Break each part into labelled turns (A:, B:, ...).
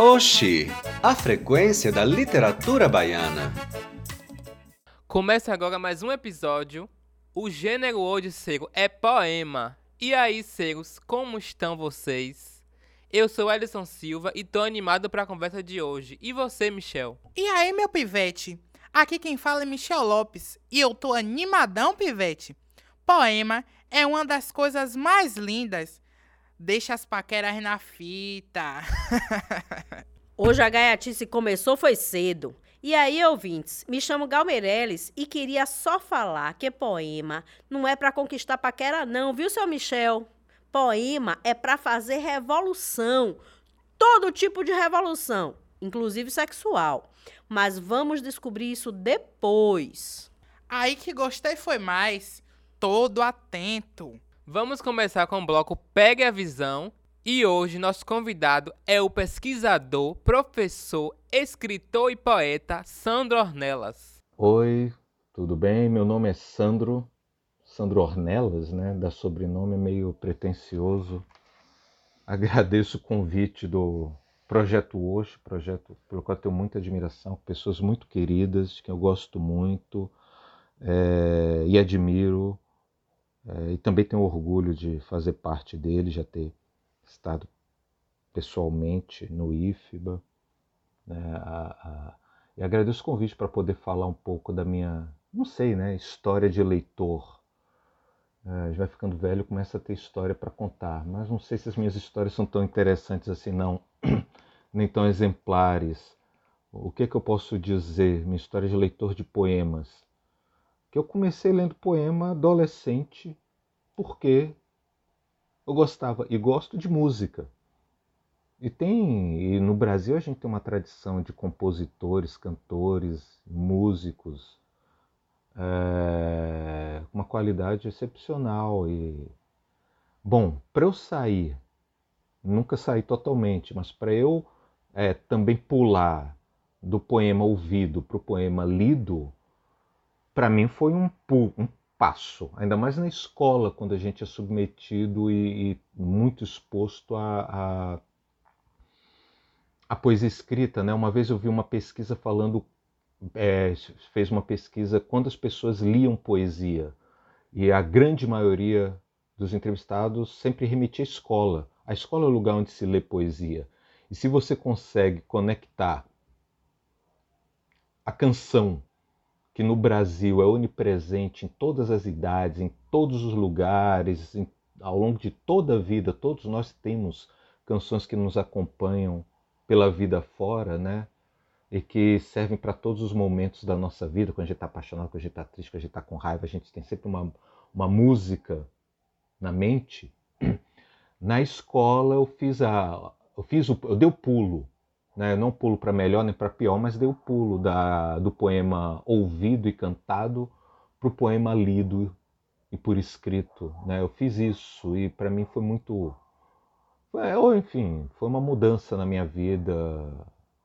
A: Oxi, a frequência da literatura baiana.
B: Começa agora mais um episódio. O gênero hoje, Cego, é poema. E aí, Cegos, como estão vocês? Eu sou Ellison Silva e tô animado para a conversa de hoje. E você, Michel?
C: E aí, meu pivete? Aqui quem fala é Michel Lopes e eu tô animadão, pivete. Poema é uma das coisas mais lindas. Deixa as paqueras na fita.
D: Hoje a gaiatice começou foi cedo. E aí, ouvintes, me chamo Gal Meirelles e queria só falar que poema não é para conquistar paquera não, viu, seu Michel? Poema é para fazer revolução. Todo tipo de revolução, inclusive sexual. Mas vamos descobrir isso depois.
C: Aí que gostei foi mais. Todo atento.
B: Vamos começar com o bloco Pegue a Visão. E hoje nosso convidado é o pesquisador, professor, escritor e poeta Sandro Ornelas.
E: Oi, tudo bem? Meu nome é Sandro, Sandro Ornelas, né? Da sobrenome meio pretensioso. Agradeço o convite do Projeto Hoje, projeto pelo qual tenho muita admiração, pessoas muito queridas, que eu gosto muito é, e admiro. É, e também tenho orgulho de fazer parte dele, já ter estado pessoalmente no IFBA. Né, a, a, e agradeço o convite para poder falar um pouco da minha, não sei, né, história de leitor. É, a gente vai ficando velho, começa a ter história para contar, mas não sei se as minhas histórias são tão interessantes assim, não. nem tão exemplares. O que, é que eu posso dizer? Minha história de leitor de poemas. Que eu comecei lendo poema adolescente porque eu gostava e gosto de música. E tem, e no Brasil a gente tem uma tradição de compositores, cantores, músicos, é, uma qualidade excepcional e bom, para eu sair, nunca saí totalmente, mas para eu é, também pular do poema ouvido para o poema lido, para mim foi um, um, passo, ainda mais na escola, quando a gente é submetido e, e muito exposto a, a, a, poesia escrita. Né? Uma vez eu vi uma pesquisa falando, é, fez uma pesquisa quantas pessoas liam poesia, e a grande maioria dos entrevistados sempre remetia à escola. A escola é o lugar onde se lê poesia. E se você consegue conectar a canção, que no Brasil é onipresente em todas as idades, em todos os lugares, em, ao longo de toda a vida, todos nós temos canções que nos acompanham pela vida fora, né? E que servem para todos os momentos da nossa vida, quando a gente está apaixonado, quando a gente está triste, quando a gente está com raiva, a gente tem sempre uma, uma música na mente. Na escola eu fiz a, eu fiz o, eu dei o pulo, né? não pulo para melhor nem para pior, mas dei o pulo da, do poema ouvido e cantado para o poema lido e por escrito, né? Eu fiz isso e para mim foi muito, foi, ou enfim, foi uma mudança na minha vida.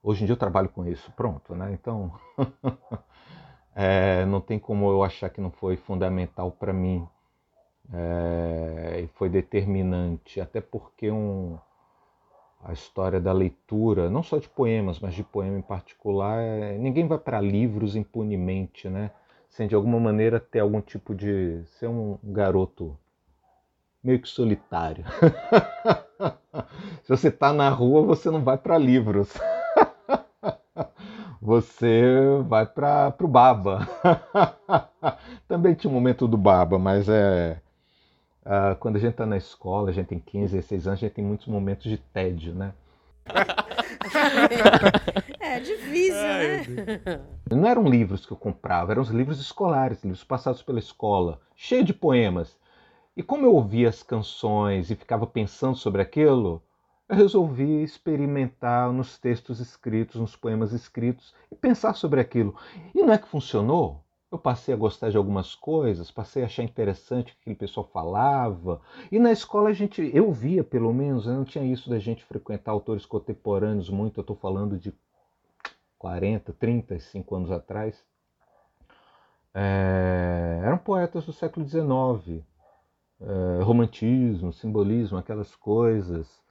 E: Hoje em dia eu trabalho com isso, pronto, né? Então é, não tem como eu achar que não foi fundamental para mim é, foi determinante, até porque um a história da leitura, não só de poemas, mas de poema em particular, é, ninguém vai para livros impunemente, né? Sem de alguma maneira ter algum tipo de. ser um garoto meio que solitário. Se você está na rua, você não vai para livros. você vai para o Baba. Também tinha um momento do Baba, mas é Uh, quando a gente está na escola, a gente tem 15, 16 anos, a gente tem muitos momentos de tédio, né?
D: é difícil, né?
E: Não eram livros que eu comprava, eram os livros escolares, livros passados pela escola, cheio de poemas. E como eu ouvia as canções e ficava pensando sobre aquilo, eu resolvi experimentar nos textos escritos, nos poemas escritos e pensar sobre aquilo. E não é que funcionou? Eu passei a gostar de algumas coisas, passei a achar interessante o que aquele pessoal falava. E na escola a gente, eu via pelo menos, não tinha isso da gente frequentar autores contemporâneos muito, eu estou falando de 40, 35 anos atrás. É, eram poetas do século XIX, é, romantismo, simbolismo, aquelas coisas.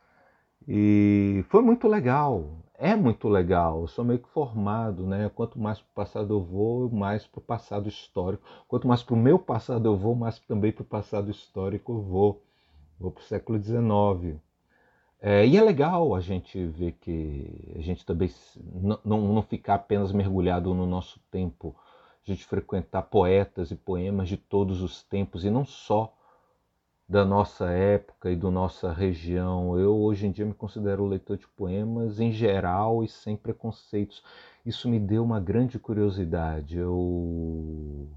E: E foi muito legal. É muito legal. Eu sou meio que formado, né? Quanto mais para o passado eu vou, mais para o passado histórico. Quanto mais para o meu passado eu vou, mais também para o passado histórico eu vou. Vou para o século XIX. É, e é legal a gente ver que a gente também não, não ficar apenas mergulhado no nosso tempo, a gente frequentar poetas e poemas de todos os tempos e não só da nossa época e da nossa região. Eu hoje em dia me considero leitor de poemas em geral e sem preconceitos. Isso me deu uma grande curiosidade. Eu,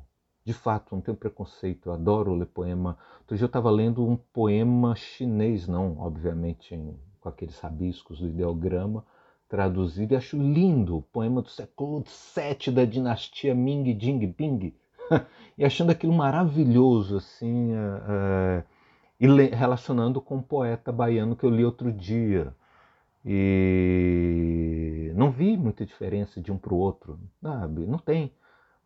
E: de fato, não tenho preconceito, eu adoro ler poema. Outro dia eu estava lendo um poema chinês, não, obviamente, em, com aqueles rabiscos do ideograma, traduzido, e acho lindo, o poema do século VII da dinastia Ming Jing Bing. e achando aquilo maravilhoso, assim. É, e relacionando com um poeta baiano que eu li outro dia. E não vi muita diferença de um para o outro, sabe? Não tem.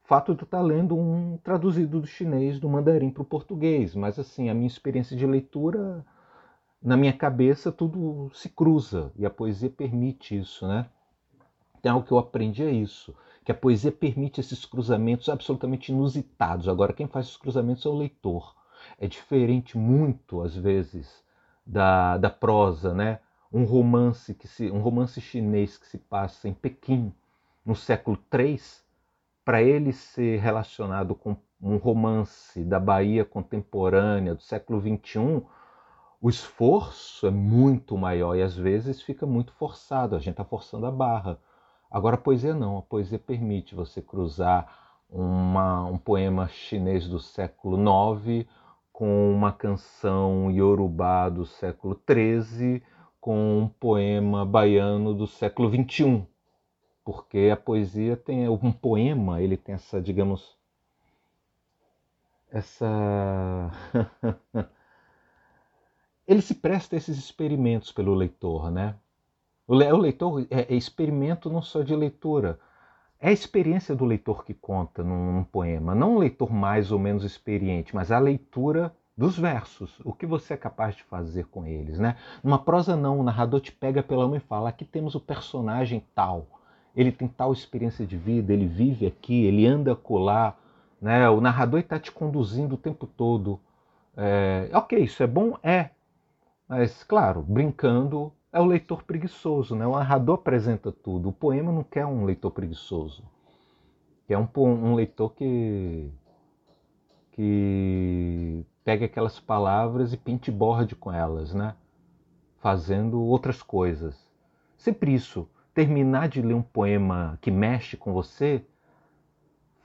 E: Fato de eu estar lendo um traduzido do chinês, do mandarim para o português, mas assim, a minha experiência de leitura, na minha cabeça, tudo se cruza e a poesia permite isso, né? Tem algo que eu aprendi é isso, que a poesia permite esses cruzamentos absolutamente inusitados. Agora, quem faz esses cruzamentos é o leitor é diferente muito às vezes da, da prosa, né? Um romance que se, um romance chinês que se passa em Pequim no século III, para ele ser relacionado com um romance da Bahia contemporânea do século XXI, o esforço é muito maior e às vezes fica muito forçado, a gente está forçando a barra. Agora a poesia não, a poesia permite você cruzar uma, um poema chinês do século IX com uma canção iorubá do século XIII, com um poema baiano do século XXI, porque a poesia tem um poema, ele tem essa, digamos, essa ele se presta a esses experimentos pelo leitor, né? O leitor é, é experimento não só de leitura, é a experiência do leitor que conta num, num, poema, não um leitor mais ou menos experiente, mas a leitura dos versos, o que você é capaz de fazer com eles, né? Numa prosa não, o narrador te pega pela mão e fala: aqui temos o personagem tal, ele tem tal experiência de vida, ele vive aqui, ele anda colar, né? O narrador está te conduzindo o tempo todo. É, ok, isso é bom, é, mas claro, brincando é o leitor preguiçoso, né? O narrador apresenta tudo. O poema não quer um leitor preguiçoso. Quer um, um leitor que que pega aquelas palavras e pinte borde com elas, né? Fazendo outras coisas. Sempre isso. Terminar de ler um poema que mexe com você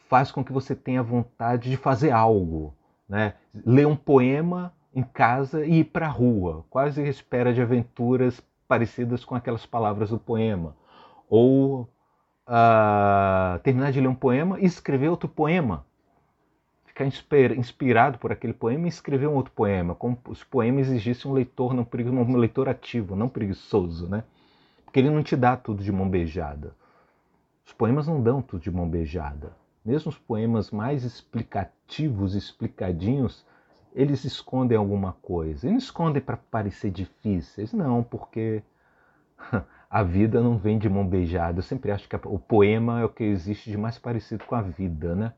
E: faz com que você tenha vontade de fazer algo, né? Ler um poema em casa e ir para a rua, quase espera de aventuras parecidas com aquelas palavras do poema. Ou uh, terminar de ler um poema e escrever outro poema. Ficar inspirado por aquele poema e escrever um outro poema, como se o poema exigisse um leitor, não, um leitor ativo, não preguiçoso, né? Porque ele não te dá tudo de mão beijada. Os poemas não dão tudo de mão beijada. Mesmo os poemas mais explicativos, explicadinhos, eles escondem alguma coisa. E não escondem para parecer difíceis, não, porque a vida não vem de mão beijada. Eu sempre acho que o poema é o que existe de mais parecido com a vida, né?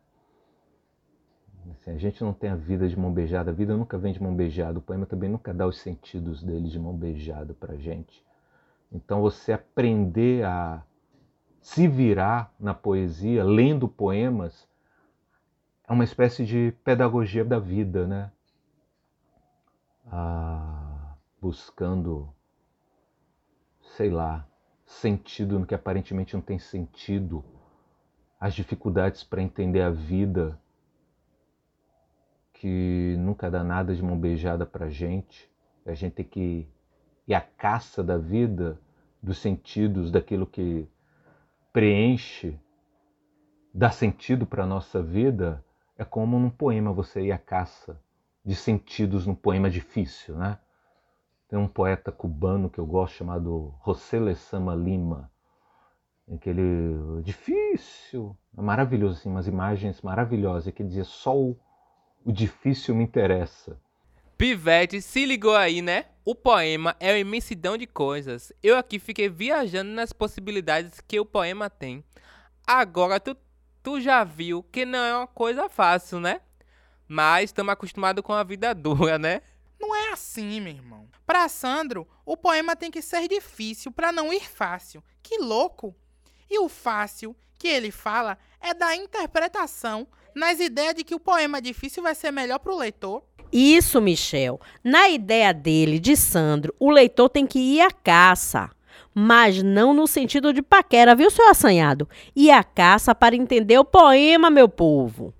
E: Assim, a gente não tem a vida de mão beijada, a vida nunca vem de mão beijada, o poema também nunca dá os sentidos dele de mão beijada para gente. Então você aprender a se virar na poesia, lendo poemas, é uma espécie de pedagogia da vida, né? Ah, buscando, sei lá, sentido no que aparentemente não tem sentido, as dificuldades para entender a vida, que nunca dá nada de mão beijada para a gente, a gente tem que ir à caça da vida, dos sentidos, daquilo que preenche, dá sentido para a nossa vida, é como num poema você ir à caça de sentidos no poema difícil, né? Tem um poeta cubano que eu gosto chamado José Lezama Lima, em que ele difícil, maravilhoso assim, umas imagens maravilhosas que dizia só o, o difícil me interessa.
B: Pivete, se ligou aí, né? O poema é uma imensidão de coisas. Eu aqui fiquei viajando nas possibilidades que o poema tem. Agora tu, tu já viu que não é uma coisa fácil, né? Mas estamos acostumados com a vida dura, né?
C: Não é assim, meu irmão. Para Sandro, o poema tem que ser difícil para não ir fácil. Que louco! E o fácil que ele fala é da interpretação nas ideias de que o poema difícil vai ser melhor para o leitor.
D: Isso, Michel. Na ideia dele, de Sandro, o leitor tem que ir à caça. Mas não no sentido de paquera, viu, seu assanhado? Ir à caça para entender o poema, meu povo.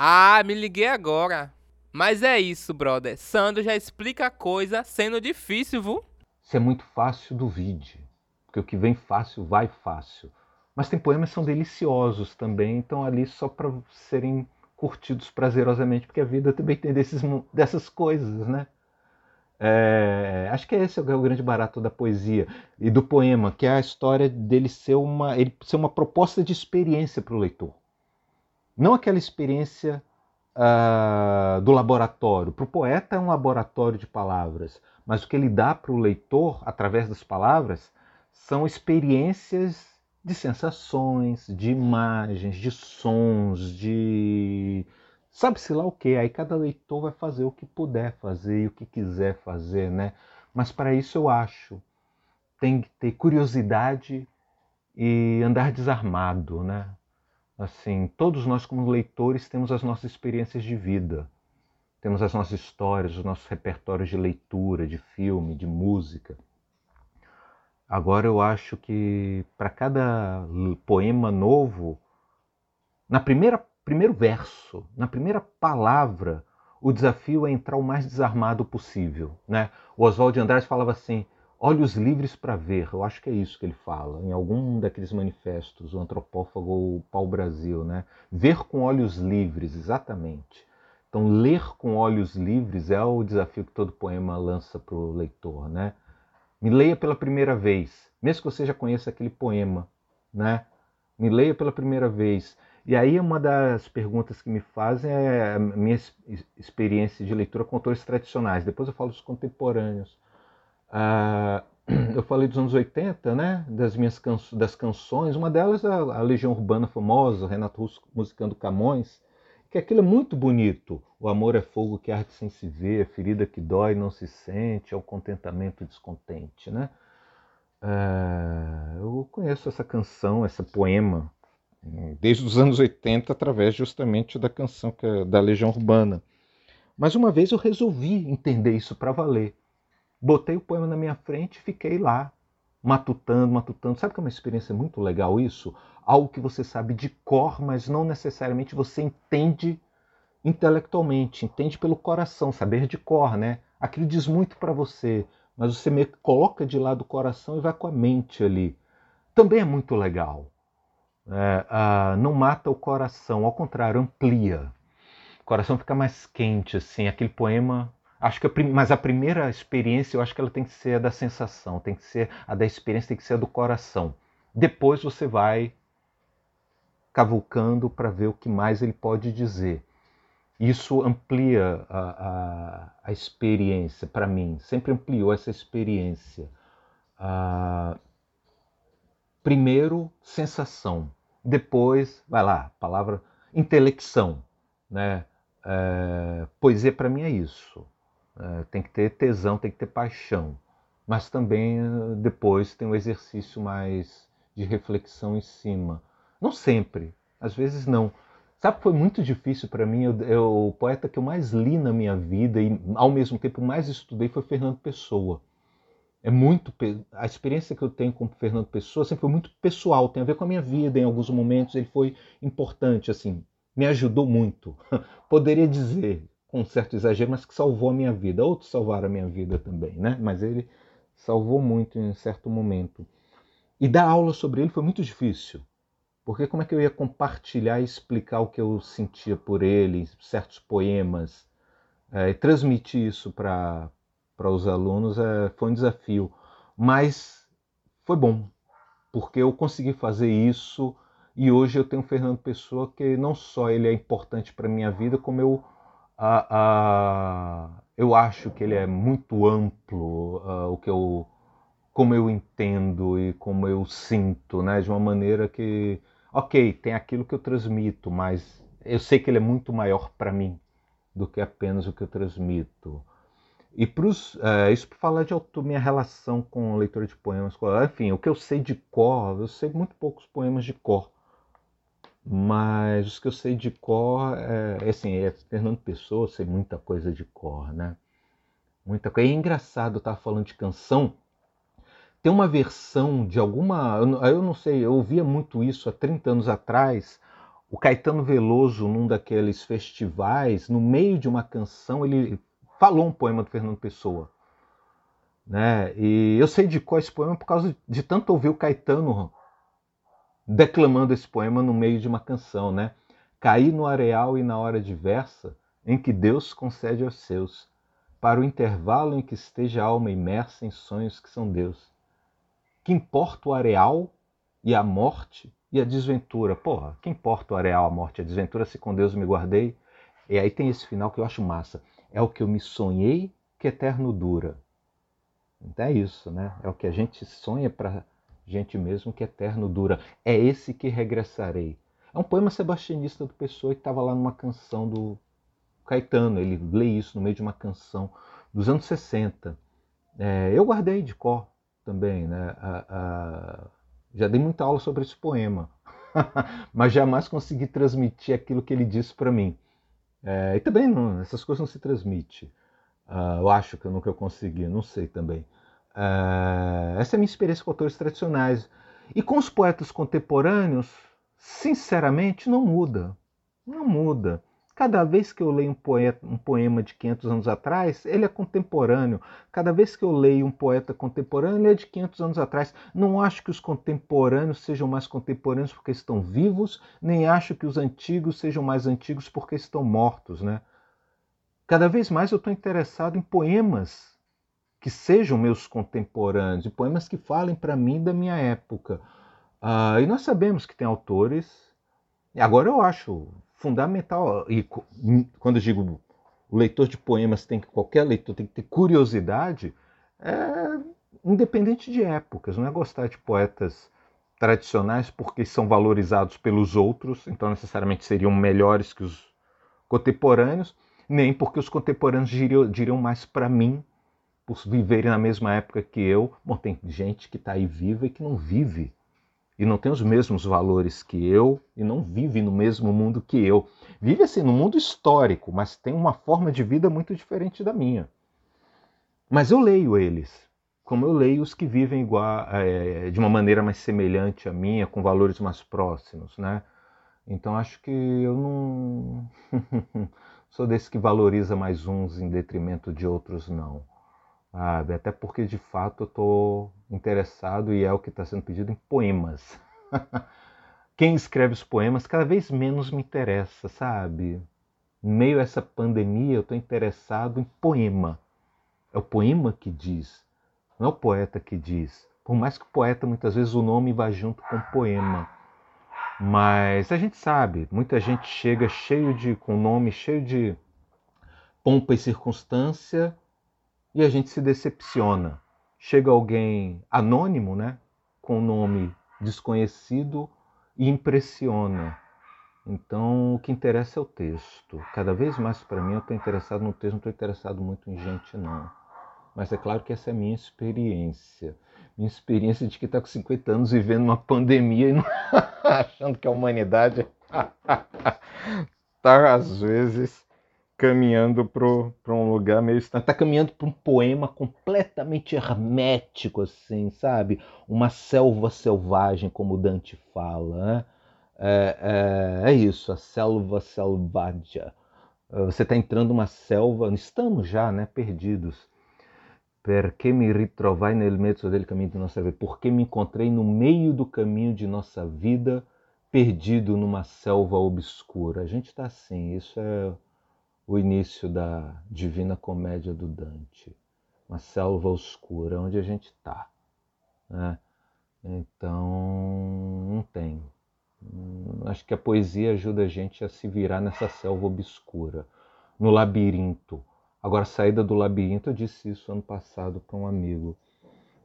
B: Ah, me liguei agora. Mas é isso, brother. Sandro já explica a coisa sendo difícil, viu?
E: Se é muito fácil, duvide. Porque o que vem fácil, vai fácil. Mas tem poemas que são deliciosos também, então ali só para serem curtidos prazerosamente, porque a vida também tem desses, dessas coisas, né? É, acho que esse é o grande barato da poesia e do poema, que é a história dele ser uma, ele ser uma proposta de experiência para o leitor. Não aquela experiência uh, do laboratório. Para o poeta é um laboratório de palavras, mas o que ele dá para o leitor, através das palavras, são experiências de sensações, de imagens, de sons, de sabe-se lá o que. Aí cada leitor vai fazer o que puder fazer e o que quiser fazer, né? Mas para isso eu acho tem que ter curiosidade e andar desarmado, né? Assim, todos nós como leitores temos as nossas experiências de vida, temos as nossas histórias, os nossos repertórios de leitura, de filme, de música. Agora eu acho que para cada poema novo, na primeira primeiro verso, na primeira palavra, o desafio é entrar o mais desarmado possível, né? O Oswald de Andrade falava assim: olhos livres para ver. Eu acho que é isso que ele fala em algum daqueles manifestos, o antropófago ou o pau-brasil, né? Ver com olhos livres, exatamente. Então, ler com olhos livres é o desafio que todo poema lança para o leitor, né? Me leia pela primeira vez, mesmo que você já conheça aquele poema, né? Me leia pela primeira vez. E aí uma das perguntas que me fazem é a minha experiência de leitura com autores tradicionais. Depois eu falo dos contemporâneos. Ah, eu falei dos anos 80, né? Das minhas can das canções. Uma delas é a Legião Urbana famosa, Renato Russo musicando Camões que aquilo é muito bonito. O amor é fogo que arde sem se ver, ferida que dói não se sente, é o contentamento descontente, né? É, eu conheço essa canção, esse poema, desde os anos 80, através justamente da canção é da Legião Urbana. Mas uma vez eu resolvi entender isso para valer. Botei o poema na minha frente e fiquei lá, matutando, matutando. Sabe que é uma experiência muito legal isso? Algo que você sabe de cor, mas não necessariamente você entende intelectualmente, entende pelo coração, saber de cor, né? Aquilo diz muito para você, mas você meio que coloca de lado o coração e vai com a mente ali. Também é muito legal. É, ah, não mata o coração, ao contrário, amplia. O coração fica mais quente, assim. Aquele poema Acho que a, mas a primeira experiência eu acho que ela tem que ser a da sensação, tem que ser a da experiência, tem que ser a do coração. Depois você vai cavucando para ver o que mais ele pode dizer. Isso amplia a, a, a experiência para mim, sempre ampliou essa experiência. Ah, primeiro, sensação. Depois, vai lá, palavra intelecção. Né? É, poesia para mim é isso. É, tem que ter tesão, tem que ter paixão. Mas também eh, depois tem um exercício mais de reflexão em cima. Não sempre, às vezes não. Sabe, foi muito difícil para mim. Eu, eu, o poeta que eu mais li na minha vida e ao mesmo tempo mais estudei foi Fernando Pessoa. É muito a experiência que eu tenho com Fernando Pessoa sempre foi muito pessoal, tem a ver com a minha vida. Em alguns momentos ele foi importante, assim, me ajudou muito. Poderia dizer, com um certo exagero, mas que salvou a minha vida. Outros salvaram a minha vida também, né? Mas ele salvou muito em um certo momento. E dar aula sobre ele foi muito difícil, porque como é que eu ia compartilhar e explicar o que eu sentia por ele, certos poemas, é, transmitir isso para os alunos é, foi um desafio. Mas foi bom, porque eu consegui fazer isso e hoje eu tenho o Fernando Pessoa que não só ele é importante para minha vida, como eu eu acho que ele é muito amplo, o que eu, como eu entendo e como eu sinto, né? De uma maneira que, ok, tem aquilo que eu transmito, mas eu sei que ele é muito maior para mim do que apenas o que eu transmito. E pros, é, isso para falar de minha relação com leitura de poemas. Enfim, o que eu sei de cor, eu sei muito poucos poemas de cor. Mas os que eu sei de cor, é, assim, é Fernando Pessoa, eu sei muita coisa de cor, né? Muita coisa. É engraçado, eu estava falando de canção. Tem uma versão de alguma. Eu não sei, eu ouvia muito isso há 30 anos atrás. O Caetano Veloso, num daqueles festivais, no meio de uma canção, ele falou um poema do Fernando Pessoa. Né? E eu sei de qual esse poema por causa de tanto ouvir o Caetano declamando esse poema no meio de uma canção, né? Caí no areal e na hora diversa em que Deus concede aos seus, para o intervalo em que esteja a alma imersa em sonhos que são Deus. Que importa o areal e a morte e a desventura? Porra, que importa o areal, a morte e a desventura se com Deus me guardei? E aí tem esse final que eu acho massa é o que eu me sonhei que eterno dura. Então é isso, né? É o que a gente sonha para gente mesmo que eterno dura. É esse que regressarei. É um poema sebastianista do Pessoa que estava lá numa canção do Caetano. Ele lê isso no meio de uma canção dos anos 60. É, eu guardei de cor também, né? A, a... já dei muita aula sobre esse poema, mas jamais consegui transmitir aquilo que ele disse para mim. É, e também não, essas coisas não se transmitem. Uh, eu acho que eu nunca consegui, não sei também. Uh, essa é a minha experiência com autores tradicionais. E com os poetas contemporâneos, sinceramente, não muda. Não muda. Cada vez que eu leio um, poeta, um poema de 500 anos atrás, ele é contemporâneo. Cada vez que eu leio um poeta contemporâneo, ele é de 500 anos atrás. Não acho que os contemporâneos sejam mais contemporâneos porque estão vivos, nem acho que os antigos sejam mais antigos porque estão mortos. Né? Cada vez mais eu estou interessado em poemas que sejam meus contemporâneos, e poemas que falem para mim da minha época. Uh, e nós sabemos que tem autores. Agora eu acho fundamental, e quando eu digo o leitor de poemas tem que, qualquer leitor tem que ter curiosidade, é independente de épocas, não é gostar de poetas tradicionais porque são valorizados pelos outros, então necessariamente seriam melhores que os contemporâneos, nem porque os contemporâneos diriam, diriam mais para mim por viverem na mesma época que eu. Bom, tem gente que está aí viva e que não vive e não tem os mesmos valores que eu e não vive no mesmo mundo que eu. Vive assim no mundo histórico, mas tem uma forma de vida muito diferente da minha. Mas eu leio eles, como eu leio os que vivem igual, é, de uma maneira mais semelhante à minha, com valores mais próximos, né? Então acho que eu não sou desse que valoriza mais uns em detrimento de outros, não. Sabe? Até porque de fato eu estou interessado e é o que está sendo pedido em poemas. Quem escreve os poemas cada vez menos me interessa, sabe? Em meio a essa pandemia eu estou interessado em poema. É o poema que diz, não é o poeta que diz. Por mais que o poeta muitas vezes o nome vá junto com o poema. Mas a gente sabe, muita gente chega cheio de com nome cheio de pompa e circunstância e a gente se decepciona. Chega alguém anônimo, né, com nome desconhecido e impressiona. Então, o que interessa é o texto. Cada vez mais para mim eu estou interessado no texto, não estou interessado muito em gente, não. Mas é claro que essa é a minha experiência. Minha experiência de que está com 50 anos vivendo uma pandemia e não... achando que a humanidade está, às vezes, caminhando para um lugar meio estranho. Está caminhando para um poema completamente hermético, assim, sabe? Uma selva selvagem, como Dante fala. Né? É, é, é, isso, a selva selvagem. Você está entrando numa selva, estamos já, né, perdidos. Perché me ritrovai nel mezzo del caminho de nossa vida? Porque me encontrei no meio do caminho de nossa vida, perdido numa selva obscura. A gente está assim, isso é o início da Divina Comédia do Dante, uma selva oscura onde a gente está. Né? Então, não tem. Hum, acho que a poesia ajuda a gente a se virar nessa selva obscura. no labirinto. Agora, saída do labirinto, eu disse isso ano passado para um amigo.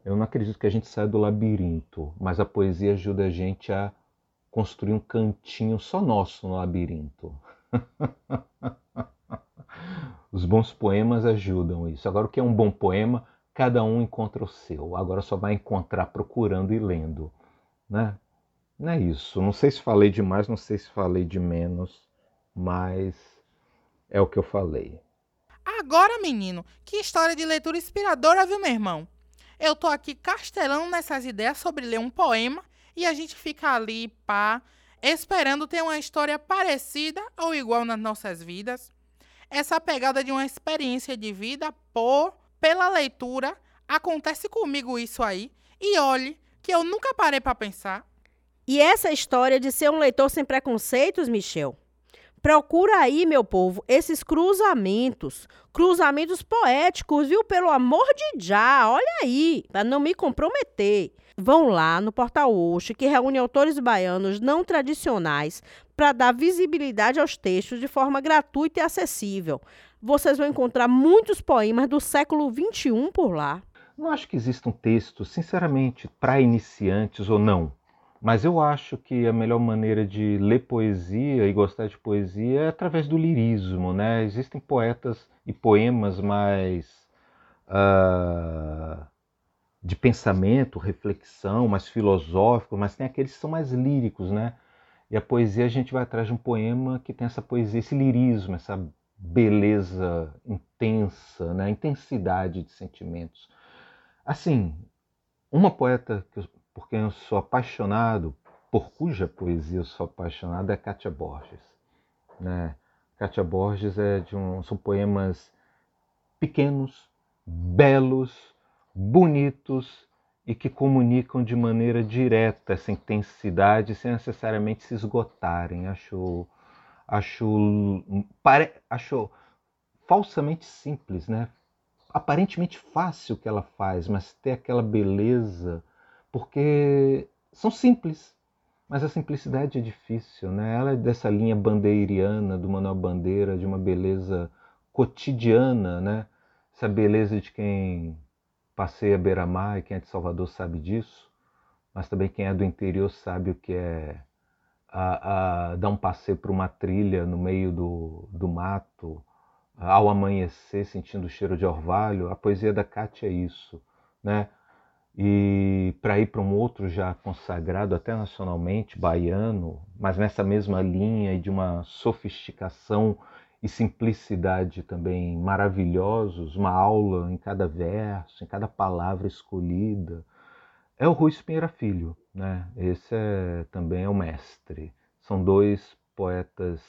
E: Eu não acredito que a gente saia do labirinto, mas a poesia ajuda a gente a construir um cantinho só nosso no labirinto. Os bons poemas ajudam isso. Agora, o que é um bom poema? Cada um encontra o seu. Agora só vai encontrar procurando e lendo. Né? Não é isso. Não sei se falei demais, não sei se falei de menos, mas é o que eu falei.
C: Agora, menino, que história de leitura inspiradora, viu, meu irmão? Eu tô aqui castelando nessas ideias sobre ler um poema e a gente fica ali, pá, esperando ter uma história parecida ou igual nas nossas vidas. Essa pegada de uma experiência de vida por pela leitura acontece comigo isso aí. E olhe que eu nunca parei para pensar.
D: E essa história de ser um leitor sem preconceitos, Michel? Procura aí, meu povo, esses cruzamentos, cruzamentos poéticos, viu? Pelo amor de já, olha aí, para não me comprometer. Vão lá no Portal Oxe, que reúne autores baianos não tradicionais para dar visibilidade aos textos de forma gratuita e acessível. Vocês vão encontrar muitos poemas do século XXI por lá.
E: Não acho que exista um texto, sinceramente, para iniciantes ou não mas eu acho que a melhor maneira de ler poesia e gostar de poesia é através do lirismo, né? Existem poetas e poemas mais uh, de pensamento, reflexão, mais filosóficos, mas tem aqueles que são mais líricos, né? E a poesia a gente vai atrás de um poema que tem essa poesia, esse lirismo, essa beleza intensa, né? intensidade de sentimentos. Assim, uma poeta que eu por quem eu sou apaixonado, por cuja poesia eu sou apaixonado, é Cátia Borges. Né? Cátia Borges é de um, são poemas pequenos, belos, bonitos e que comunicam de maneira direta essa intensidade sem necessariamente se esgotarem. Acho, acho, pare, acho falsamente simples, né? Aparentemente fácil o que ela faz, mas tem aquela beleza porque são simples, mas a simplicidade é difícil, né? Ela é dessa linha bandeiriana do Manuel Bandeira, de uma beleza cotidiana, né? Essa beleza de quem passeia beira-mar e quem é de Salvador sabe disso, mas também quem é do interior sabe o que é a, a dar um passeio por uma trilha no meio do, do mato, ao amanhecer, sentindo o cheiro de orvalho. A poesia da Cátia é isso, né? e para ir para um outro já consagrado até nacionalmente, baiano, mas nessa mesma linha de uma sofisticação e simplicidade também maravilhosos, uma aula em cada verso, em cada palavra escolhida. É o Rui Pinheira Filho, né? Esse é, também é o mestre. São dois poetas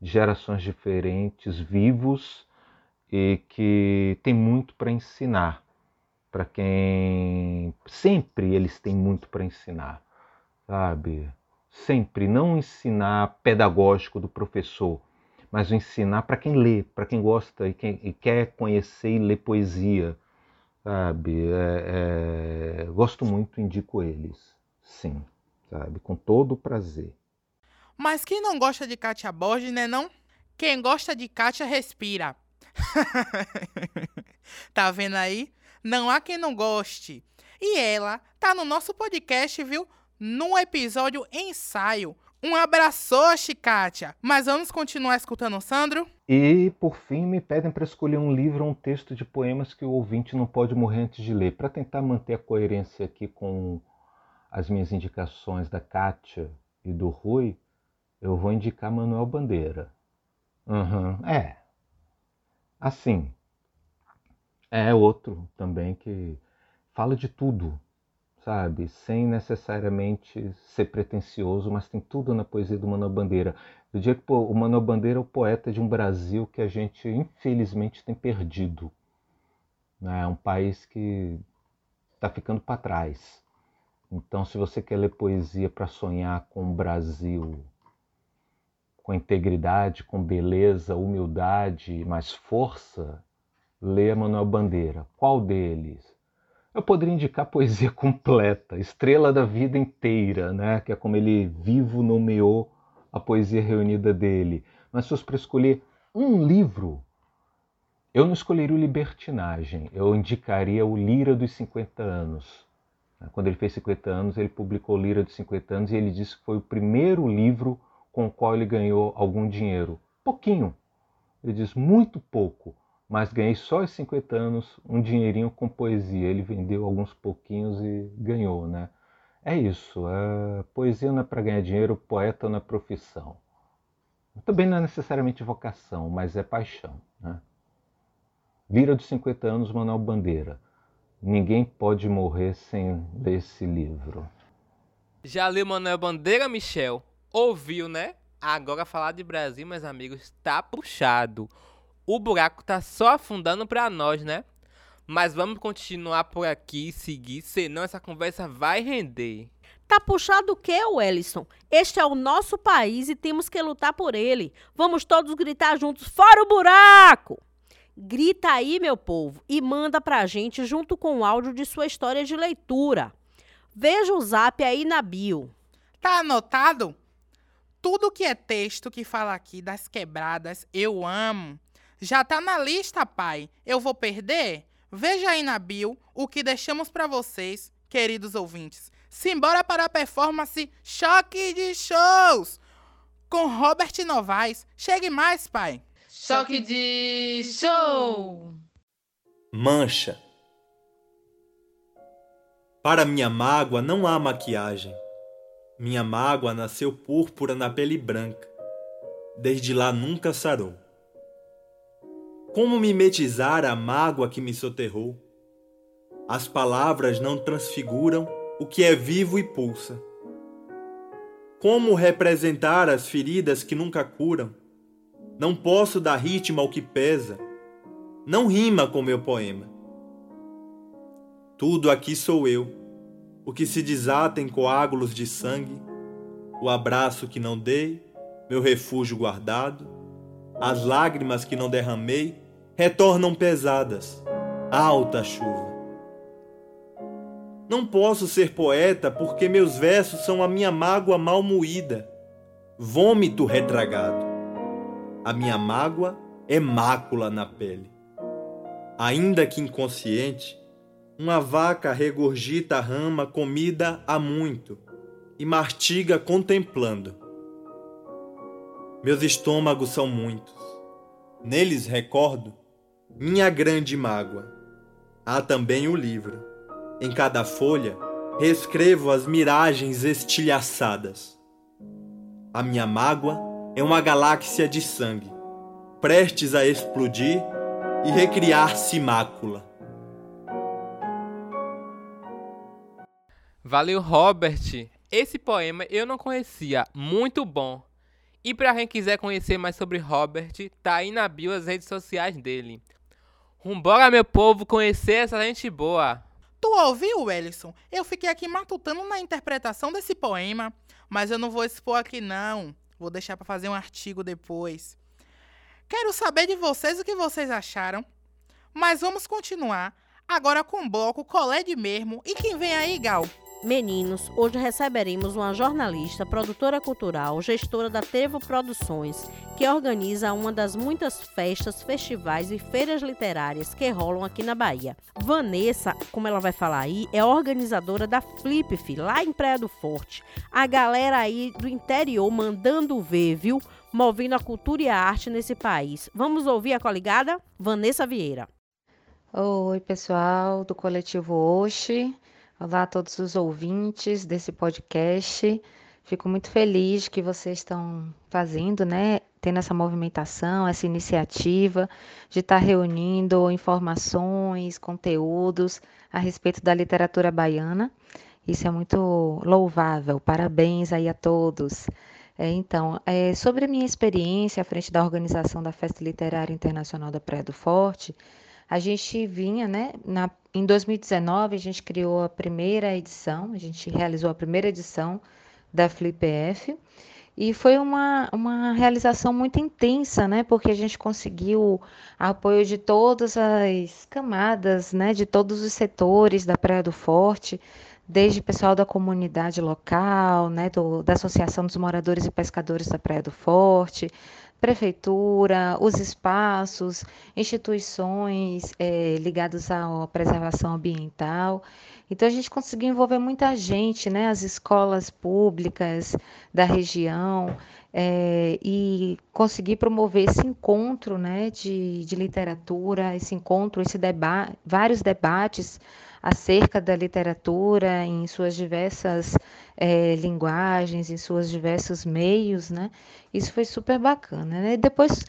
E: de gerações diferentes, vivos e que têm muito para ensinar para quem sempre eles têm muito para ensinar, sabe? Sempre não ensinar pedagógico do professor, mas o ensinar para quem lê, para quem gosta e, quem, e quer conhecer e ler poesia, sabe? É, é, gosto muito, indico eles, sim, sabe? Com todo o prazer.
C: Mas quem não gosta de Kátia Borges, né não? Quem gosta de Kátia respira. tá vendo aí? Não há quem não goste. E ela tá no nosso podcast, viu? Num episódio ensaio. Um abraço, Kátia. Mas vamos continuar escutando o Sandro?
E: E, por fim, me pedem para escolher um livro ou um texto de poemas que o ouvinte não pode morrer antes de ler. Para tentar manter a coerência aqui com as minhas indicações da Kátia e do Rui, eu vou indicar Manuel Bandeira. Uhum, é. Assim, é outro também que fala de tudo, sabe? Sem necessariamente ser pretencioso, mas tem tudo na poesia do Manuel Bandeira. Eu diria que pô, o Manuel Bandeira é o poeta de um Brasil que a gente, infelizmente, tem perdido. Né? É um país que está ficando para trás. Então, se você quer ler poesia para sonhar com o Brasil, com integridade, com beleza, humildade, mais força, Leia Manuel Bandeira. Qual deles? Eu poderia indicar poesia completa, Estrela da Vida Inteira, né? que é como ele vivo nomeou a poesia reunida dele. Mas se fosse para escolher um livro, eu não escolheria o Libertinagem, eu indicaria o Lira dos 50 anos. Quando ele fez 50 anos, ele publicou Lira dos 50 anos e ele disse que foi o primeiro livro com o qual ele ganhou algum dinheiro. Pouquinho. Ele diz muito pouco, mas ganhei só aos 50 anos um dinheirinho com poesia. Ele vendeu alguns pouquinhos e ganhou, né? É isso. É... Poesia não é para ganhar dinheiro, poeta não é profissão. Também não é necessariamente vocação, mas é paixão. Né? Lira dos 50 anos, Manuel Bandeira. Ninguém pode morrer sem ler esse livro.
B: Já leu Manuel Bandeira, Michel? Ouviu, né? Agora falar de Brasil, meus amigos, tá puxado. O buraco tá só afundando pra nós, né? Mas vamos continuar por aqui e seguir, senão essa conversa vai render.
D: Tá puxado o quê, Wellison? Este é o nosso país e temos que lutar por ele. Vamos todos gritar juntos: fora o buraco! Grita aí, meu povo, e manda pra gente junto com o áudio de sua história de leitura. Veja o zap aí na bio.
C: Tá anotado? Tudo que é texto que fala aqui das quebradas, eu amo. Já tá na lista, pai. Eu vou perder? Veja aí na bio o que deixamos para vocês, queridos ouvintes. Simbora para a performance Choque de Shows com Robert Novaes. Chegue mais, pai.
F: Choque de show.
G: Mancha. Para minha mágoa não há maquiagem. Minha mágoa nasceu púrpura na pele branca. Desde lá nunca sarou. Como mimetizar a mágoa que me soterrou? As palavras não transfiguram o que é vivo e pulsa. Como representar as feridas que nunca curam? Não posso dar ritmo ao que pesa. Não rima com meu poema. Tudo aqui sou eu, o que se desata em coágulos de sangue, o abraço que não dei, meu refúgio guardado, as lágrimas que não derramei retornam pesadas, alta chuva. Não posso ser poeta porque meus versos são a minha mágoa mal moída, vômito retragado. A minha mágoa é mácula na pele. Ainda que inconsciente, uma vaca regurgita a rama comida há muito e mastiga contemplando. Meus estômagos são muitos. Neles recordo minha grande mágoa. Há também o livro em cada folha, reescrevo as miragens estilhaçadas. A minha mágoa é uma galáxia de sangue, prestes a explodir e recriar-se mácula.
B: Valeu, Robert. Esse poema eu não conhecia, muito bom. E para quem quiser conhecer mais sobre Robert, tá aí na bio as redes sociais dele. Vambora, meu povo, conhecer essa gente boa.
C: Tu ouviu, Ellison? Eu fiquei aqui matutando na interpretação desse poema, mas eu não vou expor aqui não. Vou deixar para fazer um artigo depois. Quero saber de vocês o que vocês acharam. Mas vamos continuar agora com o bloco Colé de Mesmo. E quem vem aí, Gal?
D: Meninos, hoje receberemos uma jornalista, produtora cultural, gestora da Trevo Produções, que organiza uma das muitas festas, festivais e feiras literárias que rolam aqui na Bahia. Vanessa, como ela vai falar aí, é organizadora da Flipf, lá em Praia do Forte. A galera aí do interior mandando ver, viu? Movendo a cultura e a arte nesse país. Vamos ouvir a coligada? Vanessa Vieira.
H: Oi, pessoal do coletivo Oxi. Olá a todos os ouvintes desse podcast. Fico muito feliz que vocês estão fazendo, né? Tendo essa movimentação, essa iniciativa de estar reunindo informações, conteúdos a respeito da literatura baiana. Isso é muito louvável. Parabéns aí a todos. É, então, é, sobre a minha experiência à frente da organização da Festa Literária Internacional da Praia do Forte, a gente vinha, né, na, em 2019 a gente criou a primeira edição, a gente realizou a primeira edição da FlipF e foi uma, uma realização muito intensa, né, porque a gente conseguiu apoio de todas as camadas, né, de todos os setores da Praia do Forte, desde pessoal da comunidade local, né, do, da Associação dos Moradores e Pescadores da Praia do Forte, prefeitura, os espaços, instituições é, ligadas à preservação ambiental. Então a gente conseguiu envolver muita gente, né, as escolas públicas da região, é, e conseguir promover esse encontro né, de, de literatura, esse encontro, esse deba vários debates acerca da literatura em suas diversas é, linguagens, em seus diversos meios, né? Isso foi super bacana. Né? Depois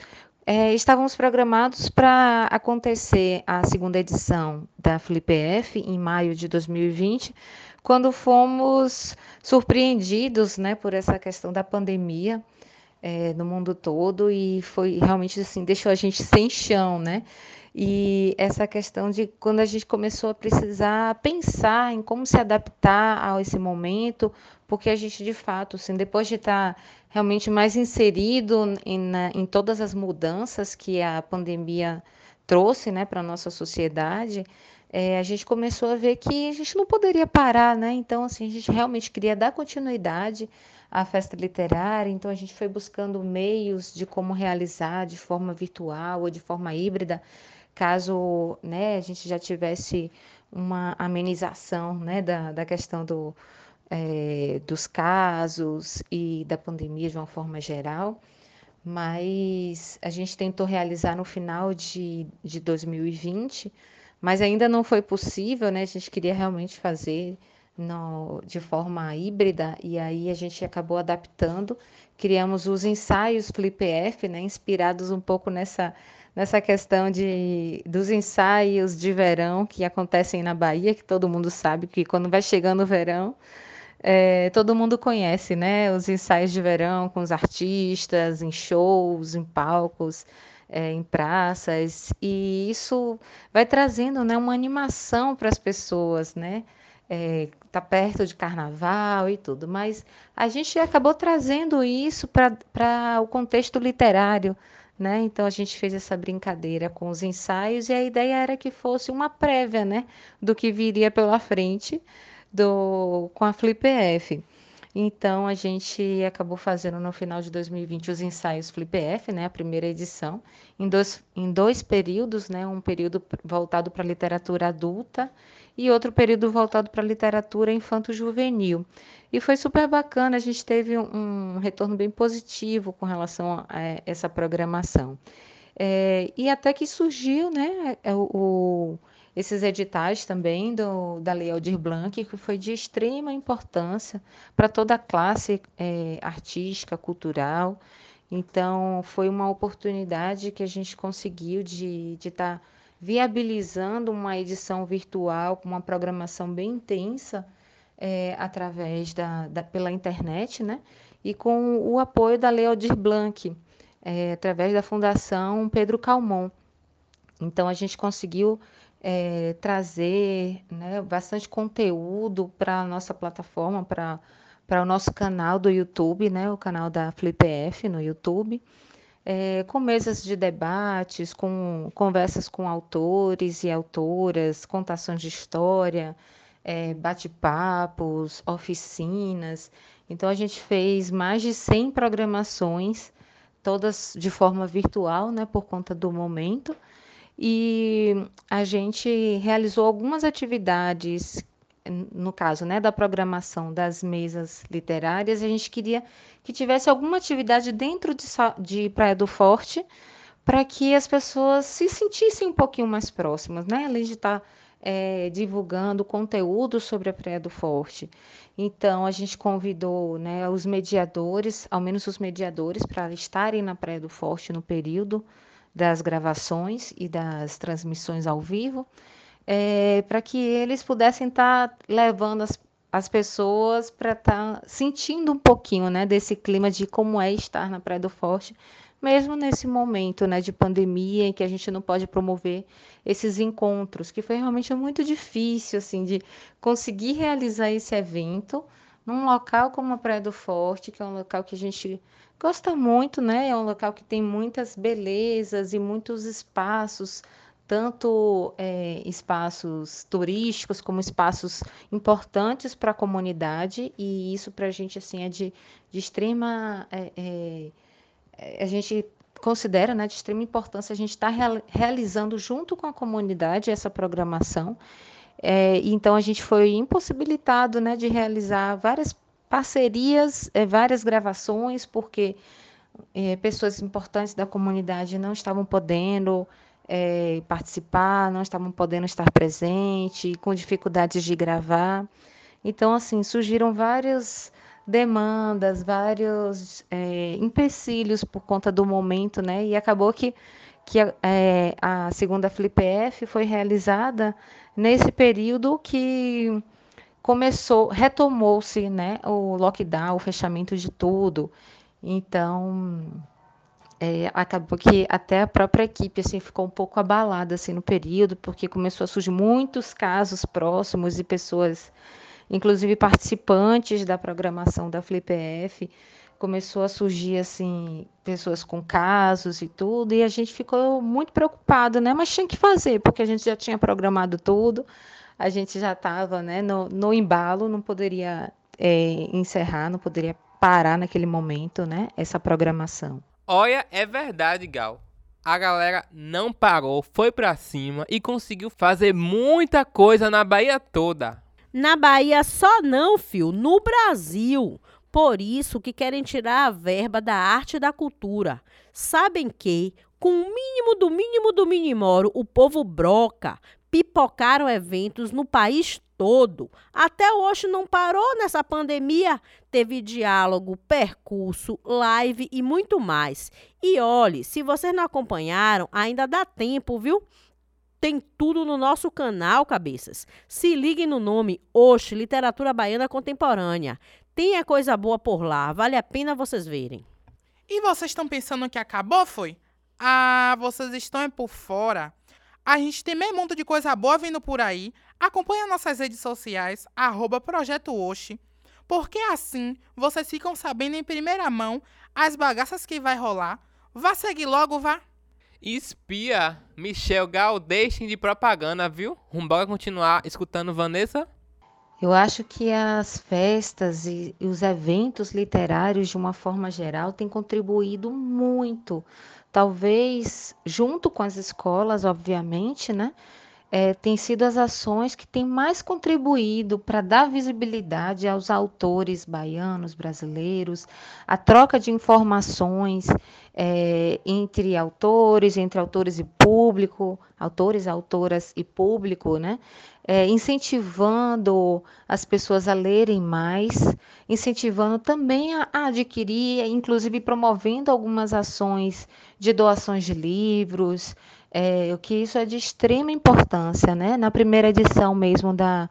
H: é, estávamos programados para acontecer a segunda edição da FlipF em maio de 2020, quando fomos surpreendidos né, por essa questão da pandemia é, no mundo todo e foi realmente assim, deixou a gente sem chão, né? E essa questão de quando a gente começou a precisar pensar em como se adaptar a esse momento, porque a gente de fato, assim, depois de estar realmente mais inserido em, na, em todas as mudanças que a pandemia trouxe né, para nossa sociedade, é, a gente começou a ver que a gente não poderia parar, né? Então, assim, a gente realmente queria dar continuidade à festa literária, então a gente foi buscando meios de como realizar de forma virtual ou de forma híbrida, caso né, a gente já tivesse uma amenização né, da, da questão do, é, dos casos e da pandemia de uma forma geral mas a gente tentou realizar no final de, de 2020 mas ainda não foi possível, né? A gente queria realmente fazer no, de forma híbrida e aí a gente acabou adaptando. Criamos os ensaios FlipF, né? Inspirados um pouco nessa nessa questão de, dos ensaios de verão que acontecem na Bahia, que todo mundo sabe que quando vai chegando o verão, é, todo mundo conhece, né? Os ensaios de verão com os artistas, em shows, em palcos é, em praças, e isso vai trazendo né, uma animação para as pessoas, né? É, tá perto de carnaval e tudo, mas a gente acabou trazendo isso para o contexto literário, né? Então a gente fez essa brincadeira com os ensaios e a ideia era que fosse uma prévia, né, do que viria pela frente do com a FlipF. Então a gente acabou fazendo no final de 2020 os ensaios FlipF, né, a primeira edição, em dois, em dois períodos, né, um período voltado para a literatura adulta e outro período voltado para a literatura infanto-juvenil. E foi super bacana, a gente teve um, retorno bem positivo com relação a, a essa programação. É, e até que surgiu né, é, o, o esses editais também do, da Lei Aldir Blanc, que foi de extrema importância para toda a classe é, artística, cultural. Então, foi uma oportunidade que a gente conseguiu de estar tá viabilizando uma edição virtual com uma programação bem intensa é, através da, da, pela internet, né? E com o apoio da Lei Aldir Blanc, é, através da Fundação Pedro Calmon. Então, a gente conseguiu é, trazer né, bastante conteúdo para a nossa plataforma, para o nosso canal do YouTube, né, o canal da FlipF no YouTube, é, com mesas de debates, com conversas com autores e autoras, contações de história, é, bate-papos, oficinas. Então, a gente fez mais de 100 programações, todas de forma virtual, né, por conta do momento e a gente realizou algumas atividades, no caso né, da programação das mesas literárias, a gente queria que tivesse alguma atividade dentro de, de Praia do Forte para que as pessoas se sentissem um pouquinho mais próximas, né? além de estar é, divulgando conteúdo sobre a Praia do Forte. Então, a gente convidou né, os mediadores, ao menos os mediadores, para estarem na Praia do Forte no período das gravações e das transmissões ao vivo, é, para que eles pudessem estar tá levando as, as pessoas para estar tá sentindo um pouquinho né, desse clima de como é estar na Praia do Forte, mesmo nesse momento né, de pandemia em que a gente não pode promover esses encontros, que foi realmente muito difícil assim de conseguir realizar esse evento num local como a Praia do Forte, que é um local que a gente gosta muito, né? É um local que tem muitas belezas e muitos espaços, tanto é, espaços turísticos como espaços importantes para a comunidade e isso para a gente assim é de, de extrema é, é, é, a gente considera né, de extrema importância a gente estar tá real, realizando junto com a comunidade essa programação é, então a gente foi impossibilitado né, de realizar várias parcerias, é, várias gravações porque pessoas importantes da comunidade não estavam podendo é, participar, não estavam podendo estar presente, com dificuldades de gravar. Então, assim, surgiram várias demandas, vários é, empecilhos por conta do momento, né? E acabou que, que é, a segunda FlipF foi realizada nesse período que começou, retomou-se, né? O lockdown, o fechamento de tudo. Então, é, acabou que até a própria equipe assim ficou um pouco abalada assim no período, porque começou a surgir muitos casos próximos e pessoas, inclusive participantes da programação da FlipF, começou a surgir assim pessoas com casos e tudo, e a gente ficou muito preocupado, né? Mas tinha que fazer, porque a gente já tinha programado tudo, a gente já estava, né, no, no embalo, não poderia é, encerrar, não poderia parar naquele momento, né, essa programação.
B: Olha, é verdade, Gal. A galera não parou, foi pra cima e conseguiu fazer muita coisa na Bahia toda.
D: Na Bahia só não, fio, no Brasil. Por isso que querem tirar a verba da arte e da cultura. Sabem que, com o mínimo do mínimo do minimoro, o povo broca, pipocaram eventos no país todo. Até hoje não parou nessa pandemia. Teve diálogo, percurso, live e muito mais. E olhe, se vocês não acompanharam, ainda dá tempo, viu? Tem tudo no nosso canal, cabeças. Se liguem no nome Oxe Literatura Baiana Contemporânea. Tem a coisa boa por lá, vale a pena vocês verem.
C: E vocês estão pensando que acabou, foi? Ah, vocês estão é por fora. A gente tem meio mundo de coisa boa vindo por aí. Acompanhe nossas redes sociais, arroba Projeto Oxi, porque assim vocês ficam sabendo em primeira mão as bagaças que vai rolar. Vá seguir logo, vá!
B: Espia, Michel Gal, deixem de propaganda, viu? Vamos continuar escutando Vanessa?
H: Eu acho que as festas e os eventos literários, de uma forma geral, têm contribuído muito talvez junto com as escolas, obviamente, né? É, tem sido as ações que têm mais contribuído para dar visibilidade aos autores baianos, brasileiros, a troca de informações é, entre autores, entre autores e público, autores, autoras e público, né? É, incentivando as pessoas a lerem mais, incentivando também a, a adquirir, inclusive promovendo algumas ações de doações de livros, é, que isso é de extrema importância, né? Na primeira edição mesmo da,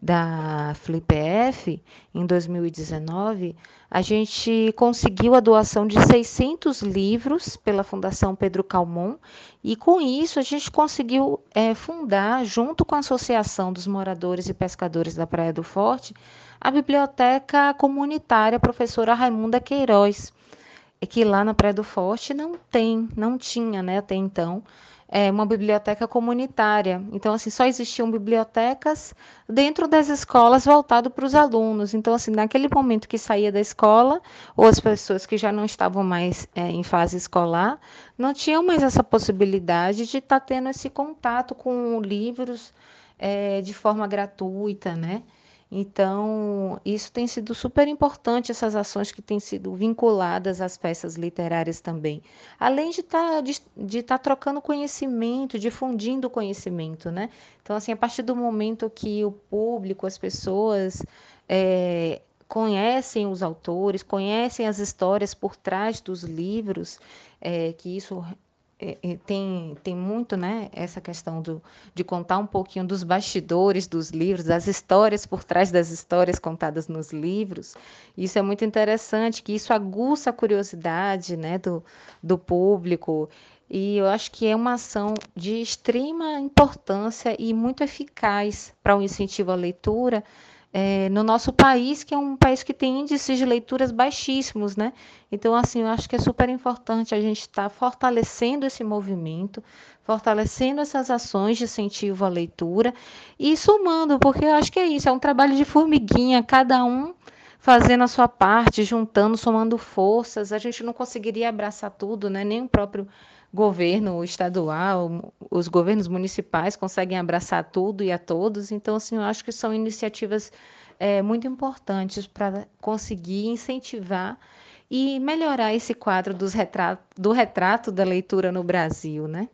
H: da FlipF, em 2019, a gente conseguiu a doação de 600 livros pela Fundação Pedro Calmon e com isso a gente conseguiu é, fundar, junto com a Associação dos Moradores e Pescadores da Praia do Forte, a Biblioteca Comunitária Professora Raimunda Queiroz, que lá na Praia do Forte não tem, não tinha né, até então, é, uma biblioteca comunitária. Então, assim, só existiam bibliotecas dentro das escolas voltado para os alunos. Então, assim, naquele momento que saía da escola, ou as pessoas que já não estavam mais é, em fase escolar, não tinham mais essa possibilidade de estar tá tendo esse contato com livros é, de forma gratuita, né? Então, isso tem sido super importante, essas ações que têm sido vinculadas às peças literárias também. Além de tá, estar tá trocando conhecimento, difundindo conhecimento, né? Então, assim, a partir do momento que o público, as pessoas é, conhecem os autores, conhecem as histórias por trás dos livros, é, que isso tem, tem muito né, essa questão do, de contar um pouquinho dos bastidores dos livros, das histórias por trás das histórias contadas nos livros. Isso é muito interessante, que isso aguça a curiosidade né, do, do público. E eu acho que é uma ação de extrema importância e muito eficaz para o incentivo à leitura, é, no nosso país, que é um país que tem índices de leituras baixíssimos, né? Então, assim, eu acho que é super importante a gente estar tá fortalecendo esse movimento, fortalecendo essas ações de incentivo à leitura e somando, porque eu acho que é isso, é um trabalho de formiguinha, cada um fazendo a sua parte, juntando, somando forças. A gente não conseguiria abraçar tudo, né? Nem o próprio governo estadual, os governos municipais conseguem abraçar tudo e a todos. Então, assim, eu acho que são iniciativas é, muito importantes para conseguir incentivar e melhorar esse quadro dos retrato, do retrato da leitura no Brasil, né?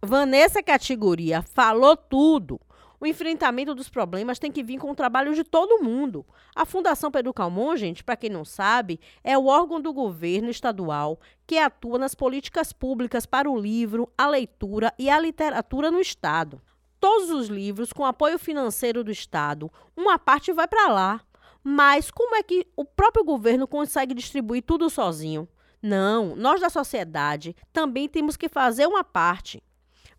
D: Vanessa Categoria falou tudo. O enfrentamento dos problemas tem que vir com o trabalho de todo mundo. A Fundação Pedro Calmon, gente, para quem não sabe, é o órgão do governo estadual que atua nas políticas públicas para o livro, a leitura e a literatura no estado. Todos os livros com apoio financeiro do estado, uma parte vai para lá. Mas como é que o próprio governo consegue distribuir tudo sozinho? Não, nós da sociedade também temos que fazer uma parte.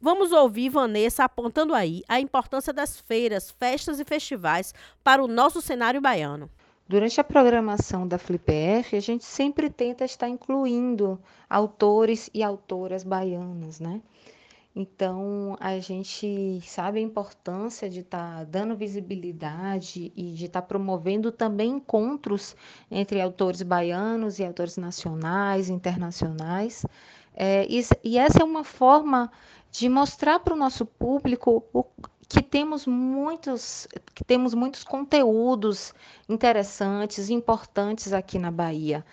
D: Vamos ouvir Vanessa apontando aí a importância das feiras, festas e festivais para o nosso cenário baiano.
H: Durante a programação da FlipF, a gente sempre tenta estar incluindo autores e autoras baianas, né? Então, a gente sabe a importância de estar tá dando visibilidade e de estar tá promovendo também encontros entre autores baianos e autores nacionais, internacionais. É, e, e essa é uma forma de mostrar para o nosso público o, que temos muitos que temos muitos conteúdos interessantes, importantes aqui na Bahia,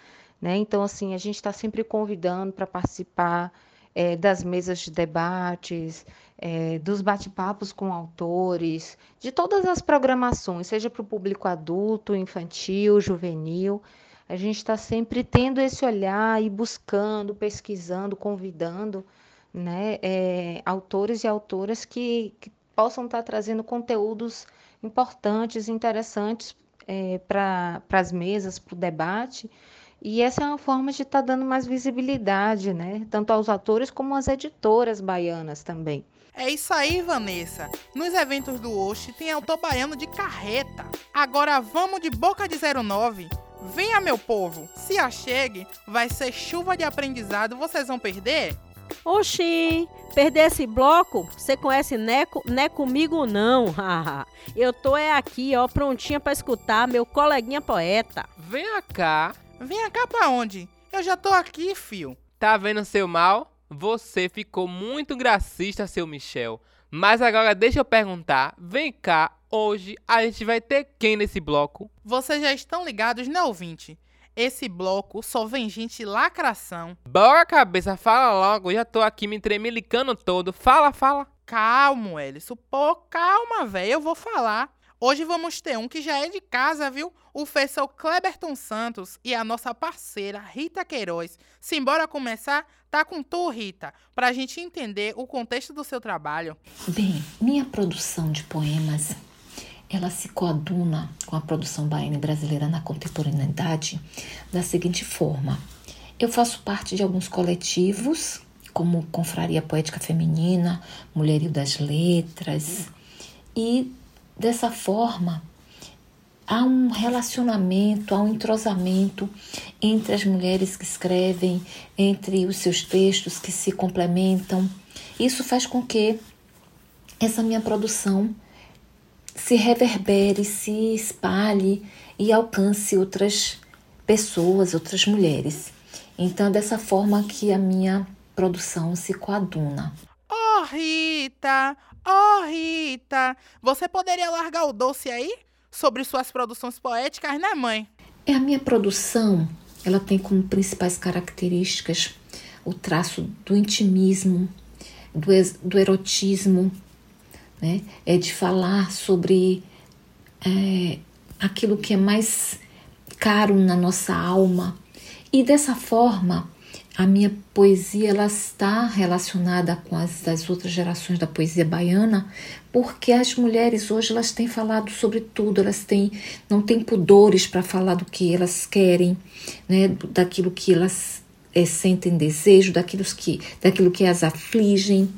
H: né? Então assim a gente está sempre convidando para participar é, das mesas de debates, é, dos bate-papos com autores, de todas as programações, seja para o público adulto, infantil, juvenil. A gente está sempre tendo esse olhar e buscando, pesquisando, convidando né, é, autores e autoras que, que possam estar trazendo conteúdos importantes, interessantes é, para as mesas, para o debate. E essa é uma forma de estar tá dando mais visibilidade, né? Tanto aos autores como às editoras baianas também.
C: É isso aí, Vanessa. Nos eventos do Oxe tem autor baiano de carreta. Agora vamos de boca de 09. Venha, meu povo. Se achegue, vai ser chuva de aprendizado. Vocês vão perder?
D: Oxi, perder esse bloco? Você conhece Neco? Não é comigo não. Eu tô é aqui, ó, prontinha para escutar meu coleguinha poeta.
B: Venha cá.
C: Venha cá pra onde? Eu já tô aqui, fio.
B: Tá vendo seu mal? Você ficou muito gracista, seu Michel. Mas agora deixa eu perguntar, vem cá, hoje a gente vai ter quem nesse bloco?
C: Vocês já estão ligados, né, ouvinte? Esse bloco só vem gente lacração.
B: Bora, cabeça, fala logo. Já tô aqui me tremelicando todo. Fala, fala.
C: Calmo, Elis. Pô, calma, velho. Eu vou falar. Hoje vamos ter um que já é de casa, viu? O professor Kleberton Santos e a nossa parceira Rita Queiroz. Simbora começar? Tá com tu, Rita, pra gente entender o contexto do seu trabalho.
I: Bem, minha produção de poemas ela se coaduna com a produção baiana brasileira na contemporaneidade da seguinte forma: eu faço parte de alguns coletivos, como Confraria Poética Feminina, Mulherio das Letras, e dessa forma há um relacionamento, há um entrosamento entre as mulheres que escrevem, entre os seus textos que se complementam. Isso faz com que essa minha produção se reverbere, se espalhe e alcance outras pessoas, outras mulheres. Então, é dessa forma que a minha produção se coaduna.
C: Oh, Rita! Oh, Rita! Você poderia largar o doce aí? Sobre suas produções poéticas, né, mãe?
I: É a minha produção, ela tem como principais características o traço do intimismo, do, do erotismo, né? É de falar sobre é, aquilo que é mais caro na nossa alma. E dessa forma, a minha poesia ela está relacionada com as das outras gerações da poesia baiana, porque as mulheres hoje elas têm falado sobre tudo, elas têm não têm pudores para falar do que elas querem, né, daquilo que elas é, sentem desejo, daquilo que daquilo que as afligem.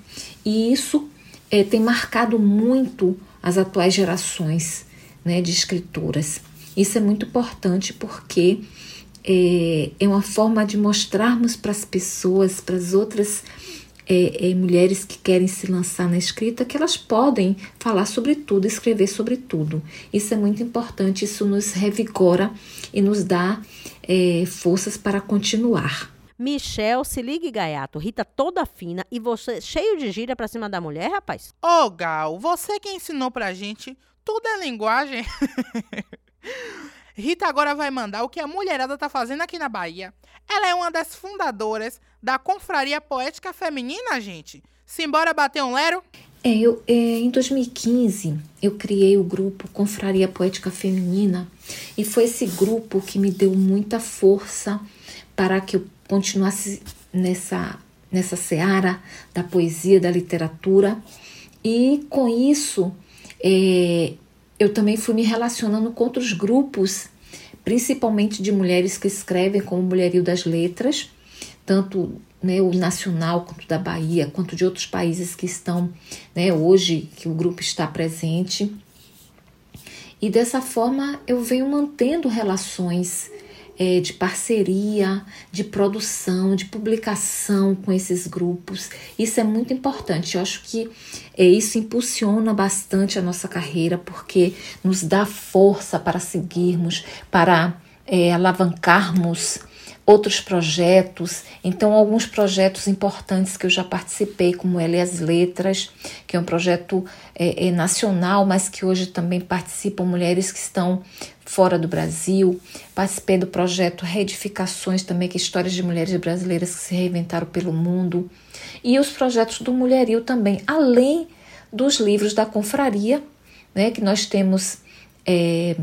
I: E isso é, tem marcado muito as atuais gerações né, de escrituras. Isso é muito importante porque é, é uma forma de mostrarmos para as pessoas, para as outras é, é, mulheres que querem se lançar na escrita, que elas podem falar sobre tudo, escrever sobre tudo. Isso é muito importante, isso nos revigora e nos dá é, forças para continuar.
D: Michel, se ligue, gaiato. Rita toda fina e você cheio de gíria pra cima da mulher, rapaz?
C: Ô, Gal, você que ensinou pra gente tudo é linguagem. Rita agora vai mandar o que a mulherada tá fazendo aqui na Bahia. Ela é uma das fundadoras da Confraria Poética Feminina, gente. Simbora bater um lero?
I: É, eu, é, em 2015 eu criei o grupo Confraria Poética Feminina e foi esse grupo que me deu muita força para que eu continuasse nessa, nessa seara da poesia, da literatura e com isso é, eu também fui me relacionando com outros grupos, principalmente de mulheres que escrevem, como Mulherio das Letras, tanto né, o nacional quanto da Bahia, quanto de outros países que estão né, hoje, que o grupo está presente. E dessa forma eu venho mantendo relações é, de parceria, de produção, de publicação com esses grupos. Isso é muito importante. Eu acho que é, isso impulsiona bastante a nossa carreira, porque nos dá força para seguirmos, para é, alavancarmos outros projetos. Então, alguns projetos importantes que eu já participei, como Ela e as Letras, que é um projeto é, é, nacional, mas que hoje também participam mulheres que estão fora do Brasil. Participei do projeto Reedificações também, que é histórias de mulheres brasileiras que se reinventaram pelo mundo. E os projetos do Mulherio também, além dos livros da Confraria, né, que nós temos é,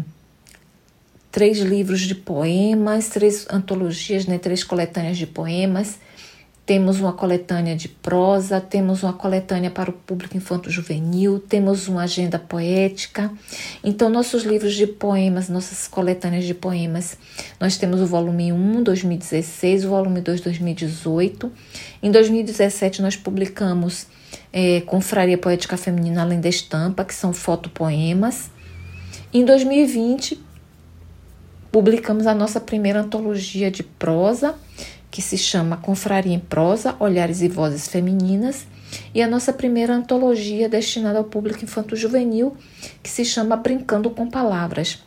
I: três livros de poemas, três antologias, né, três coletâneas de poemas. Temos uma coletânea de prosa, temos uma coletânea para o público infanto-juvenil, temos uma agenda poética. Então, nossos livros de poemas, nossas coletâneas de poemas, nós temos o volume 1, 2016, o volume 2, 2018. Em 2017, nós publicamos é, Confraria Poética Feminina Além da Estampa, que são fotopoemas. Em 2020, publicamos a nossa primeira antologia de prosa, que se chama Confraria em Prosa, Olhares e Vozes Femininas, e a nossa primeira antologia destinada ao público infanto-juvenil, que se chama Brincando com Palavras.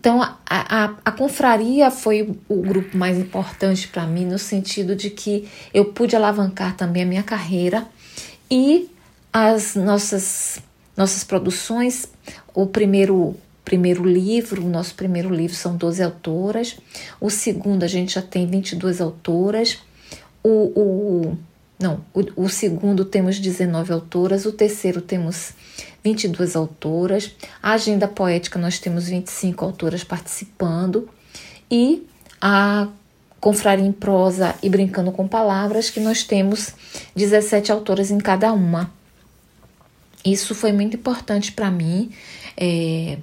I: Então, a, a, a confraria foi o, grupo mais importante para mim, no sentido de que eu pude alavancar também a minha carreira e as nossas, nossas produções. O primeiro primeiro livro, o nosso primeiro livro são 12 autoras, o segundo a gente já tem 22 autoras, o, o não, o, o segundo temos 19 autoras, o terceiro temos 22 autoras, a agenda poética nós temos 25 autoras participando. E a Confraria em Prosa e Brincando com Palavras, que nós temos 17 autoras em cada uma. Isso foi muito importante para mim, é,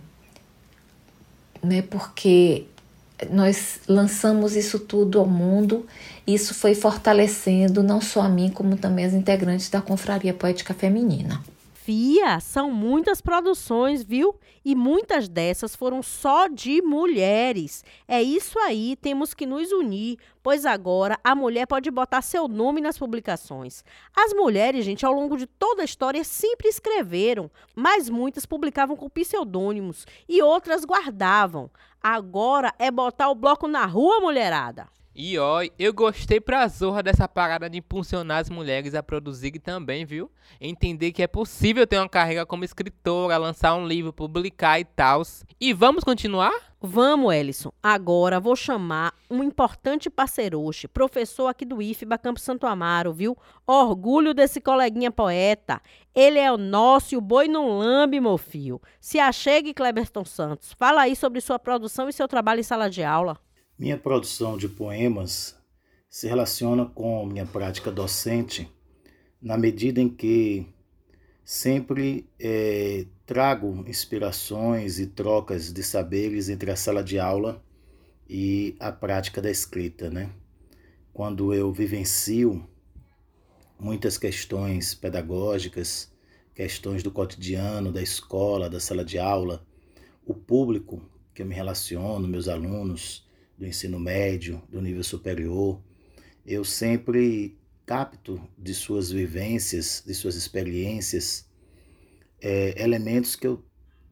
I: né? Porque nós lançamos isso tudo ao mundo, e isso foi fortalecendo não só a mim, como também as integrantes da Confraria Poética Feminina.
D: Fia, são muitas produções, viu? E muitas dessas foram só de mulheres. É isso aí, temos que nos unir, pois agora a mulher pode botar seu nome nas publicações. As mulheres, gente, ao longo de toda a história sempre escreveram, mas muitas publicavam com pseudônimos e outras guardavam. Agora é botar o bloco na rua, mulherada.
B: E ó, eu gostei pra zorra dessa parada de impulsionar as mulheres a produzirem também, viu? Entender que é possível ter uma carreira como escritora, lançar um livro, publicar e tal. E vamos continuar?
D: Vamos, Ellison. Agora vou chamar um importante parceiroche, professor aqui do IFBA Campo Santo Amaro, viu? Orgulho desse coleguinha poeta. Ele é o nosso e o boi não lambe, meu filho. Se achegue, Cleberton Santos. Fala aí sobre sua produção e seu trabalho em sala de aula.
J: Minha produção de poemas se relaciona com minha prática docente na medida em que sempre é, trago inspirações e trocas de saberes entre a sala de aula e a prática da escrita, né? Quando eu vivencio muitas questões pedagógicas, questões do cotidiano, da escola, da sala de aula, o público que eu me relaciono, meus alunos do ensino médio, do nível superior, eu sempre capto de suas vivências, de suas experiências, é, elementos que eu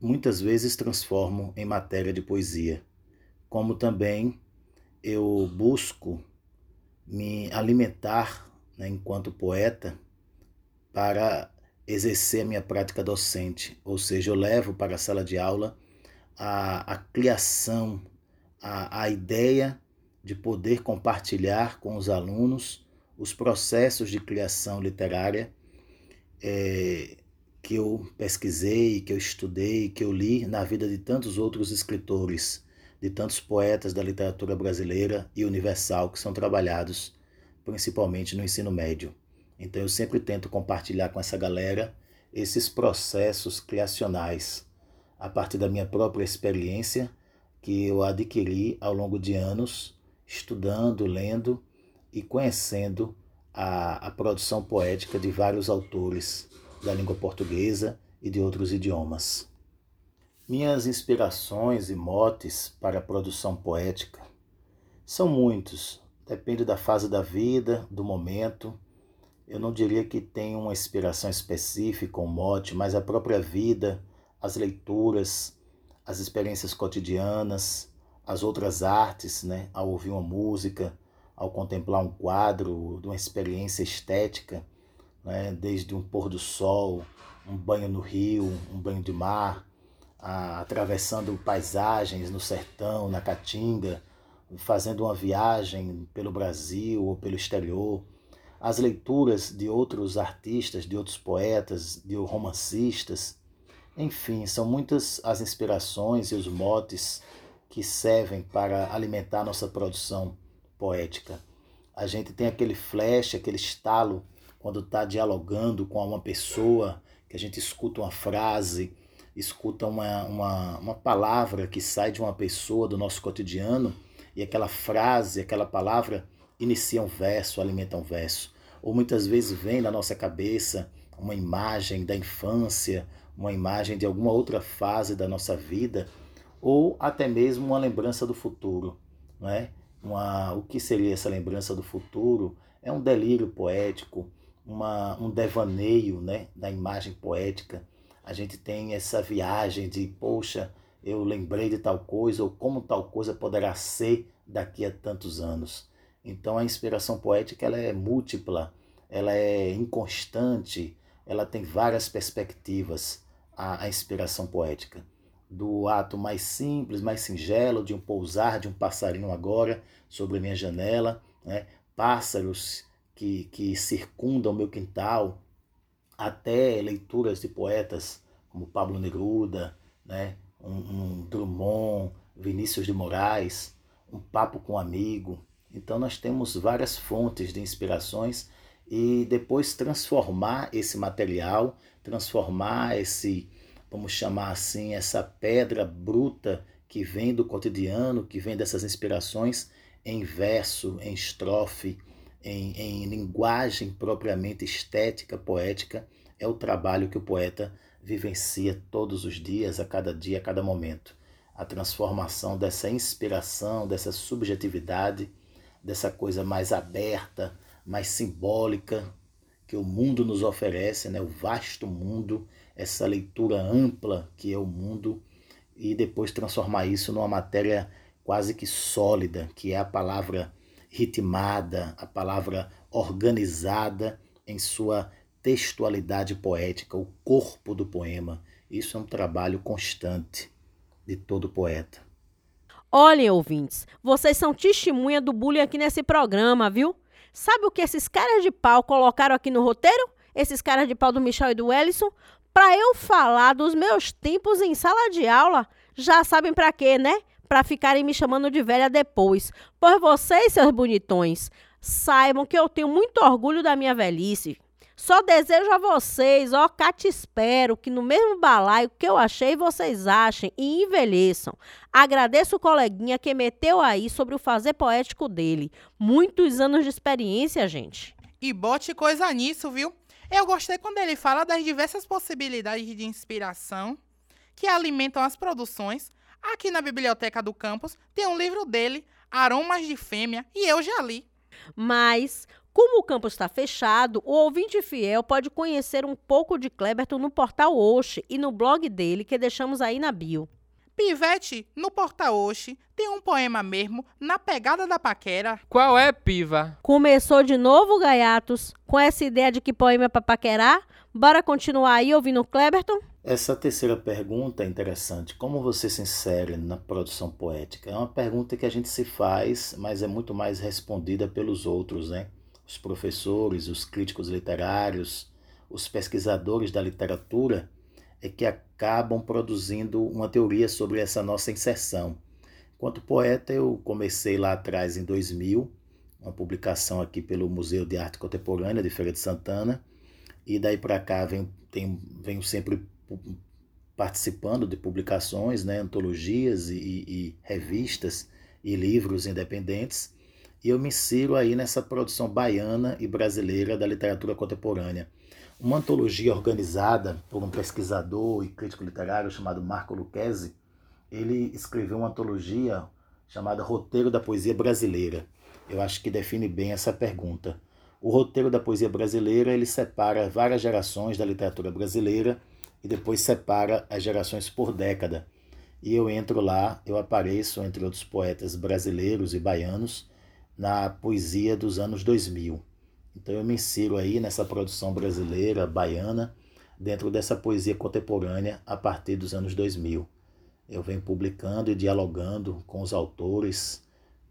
J: muitas vezes transformo em matéria de poesia, como também eu busco me alimentar né, enquanto poeta para exercer a minha prática docente, ou seja, eu levo para a sala de aula a, a criação, a, a ideia de poder compartilhar com os alunos os processos de criação literária é, que eu pesquisei, que eu estudei, que eu li na vida de tantos outros escritores, de tantos poetas da literatura brasileira e universal que são trabalhados principalmente no ensino médio. Então eu sempre tento compartilhar com essa galera esses processos criacionais a partir da minha própria experiência que eu adquiri ao longo de anos estudando, lendo e conhecendo a, a produção poética de vários autores da língua portuguesa e de outros idiomas. Minhas inspirações e motes para a produção poética são muitos, depende da fase da vida, do momento. Eu não diria que tem uma inspiração específica, um mote, mas a própria vida, as leituras, as experiências cotidianas, as outras artes, né? ao ouvir uma música, ao contemplar um quadro, de uma experiência estética, né? desde um pôr do sol, um banho no rio, um banho de mar, a, atravessando paisagens no sertão, na caatinga, fazendo uma viagem pelo Brasil ou pelo exterior, as leituras de outros artistas, de outros poetas, de romancistas, enfim, são muitas as inspirações e os motes que servem para alimentar nossa produção poética. A gente tem aquele flash, aquele estalo quando está dialogando com uma pessoa, que a gente escuta uma frase, escuta uma, uma, uma palavra que sai de uma pessoa do nosso cotidiano e aquela frase, aquela palavra inicia um verso, alimenta um verso. Ou muitas vezes vem na nossa cabeça uma imagem da infância, uma imagem de alguma outra fase da nossa vida, ou até mesmo uma lembrança do futuro. Não é? uma, o que seria essa lembrança do futuro? É um delírio poético, uma, um devaneio né, da imagem poética. A gente tem essa viagem de, poxa, eu lembrei de tal coisa, ou como tal coisa poderá ser daqui a tantos anos. Então a inspiração poética ela é múltipla, ela é inconstante, ela tem várias perspectivas, a, a inspiração poética. Do ato mais simples, mais singelo, de um pousar de um passarinho agora sobre minha janela, né? pássaros que, que circundam o meu quintal, até leituras de poetas como Pablo Neruda, né? um, um Drummond, Vinícius de Moraes, um papo com um amigo. Então nós temos várias fontes de inspirações e depois transformar esse material, transformar esse, vamos chamar assim, essa pedra bruta que vem do cotidiano, que vem dessas inspirações, em verso, em estrofe, em, em linguagem propriamente estética, poética, é o trabalho que o poeta vivencia todos os dias, a cada dia, a cada momento. A transformação dessa inspiração, dessa subjetividade, dessa coisa mais aberta, mais simbólica que o mundo nos oferece, né? o vasto mundo, essa leitura ampla que é o mundo, e depois transformar isso numa matéria quase que sólida, que é a palavra ritmada, a palavra organizada em sua textualidade poética, o corpo do poema. Isso é um trabalho constante de todo poeta.
D: Olhem, ouvintes, vocês são testemunha do bullying aqui nesse programa, viu? Sabe o que esses caras de pau colocaram aqui no roteiro? Esses caras de pau do Michel e do Ellison? Para eu falar dos meus tempos em sala de aula. Já sabem para quê, né? Para ficarem me chamando de velha depois. Pois vocês, seus bonitões, saibam que eu tenho muito orgulho da minha velhice. Só desejo a vocês, ó, cá te espero, que no mesmo balaio que eu achei, vocês achem e envelheçam. Agradeço o coleguinha que meteu aí sobre o fazer poético dele. Muitos anos de experiência, gente.
C: E bote coisa nisso, viu? Eu gostei quando ele fala das diversas possibilidades de inspiração que alimentam as produções. Aqui na biblioteca do campus tem um livro dele, Aromas de Fêmea, e eu já li.
D: Mas, como o campus está fechado, o ouvinte fiel pode conhecer um pouco de Kleberton no portal Oxe e no blog dele que deixamos aí na bio.
C: Pivete, no portal Oxe, tem um poema mesmo, na pegada da paquera.
B: Qual é, piva?
D: Começou de novo, gaiatos, com essa ideia de que poema é pra paquerar? Bora continuar aí ouvindo o Kleberton?
J: Essa terceira pergunta é interessante. Como você se insere na produção poética? É uma pergunta que a gente se faz, mas é muito mais respondida pelos outros, né? Os professores, os críticos literários, os pesquisadores da literatura é que acabam produzindo uma teoria sobre essa nossa inserção. Enquanto poeta, eu comecei lá atrás, em 2000, uma publicação aqui pelo Museu de Arte Contemporânea de Feira de Santana, e daí para cá venho, tenho, venho sempre participando de publicações, né, antologias e, e, revistas e livros independentes, e eu me insiro aí nessa produção baiana e brasileira da literatura contemporânea. Uma antologia organizada por um pesquisador e crítico literário chamado Marco Lucchesi, ele escreveu uma antologia chamada Roteiro da Poesia Brasileira. Eu acho que define bem essa pergunta. O roteiro da poesia brasileira ele separa várias gerações da literatura brasileira e depois separa as gerações por década. E eu entro lá, eu apareço entre outros poetas brasileiros e baianos na poesia dos anos 2000. Então eu me insiro aí nessa produção brasileira, baiana, dentro dessa poesia contemporânea a partir dos anos 2000. Eu venho publicando e dialogando com os autores,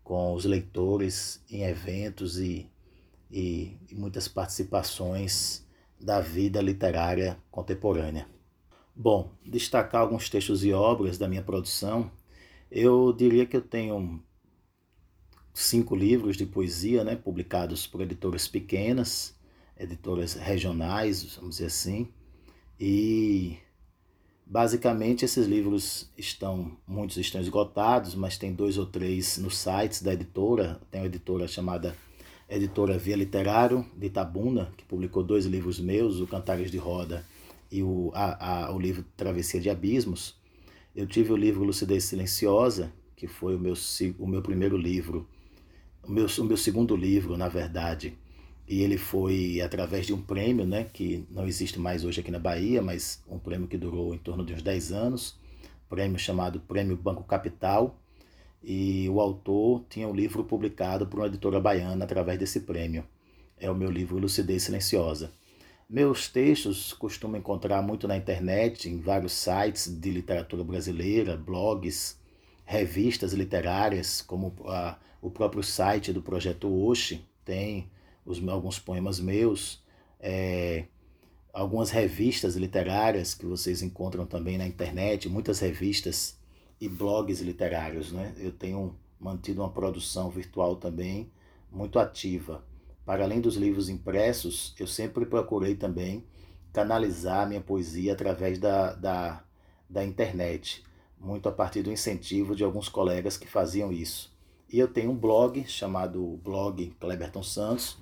J: com os leitores em eventos e, e, e muitas participações da vida literária contemporânea. Bom, destacar alguns textos e obras da minha produção, eu diria que eu tenho cinco livros de poesia, né, publicados por editoras pequenas, editoras regionais, vamos dizer assim, e basicamente esses livros estão, muitos estão esgotados, mas tem dois ou três nos sites da editora, tem uma editora chamada Editora Via Literário de Itabuna, que publicou dois livros meus, o Cantares de Roda e o, a, a, o livro Travessia de Abismos. Eu tive o livro Lucidez Silenciosa, que foi o meu, o meu primeiro livro, o meu, o meu segundo livro, na verdade, e ele foi através de um prêmio, né, que não existe mais hoje aqui na Bahia, mas um prêmio que durou em torno de uns 10 anos, prêmio chamado Prêmio Banco Capital, e o autor tinha um livro publicado por uma editora baiana através desse prêmio. É o meu livro Lucidez Silenciosa. Meus textos costumo encontrar muito na internet, em vários sites de literatura brasileira, blogs, revistas literárias, como a, o próprio site do Projeto Oxe, tem os, alguns poemas meus, é, algumas revistas literárias que vocês encontram também na internet, muitas revistas e blogs literários. Né? Eu tenho mantido uma produção virtual também muito ativa. Para além dos livros impressos, eu sempre procurei também canalizar minha poesia através da, da, da internet, muito a partir do incentivo de alguns colegas que faziam isso. E eu tenho um blog chamado Blog Cleberton Santos,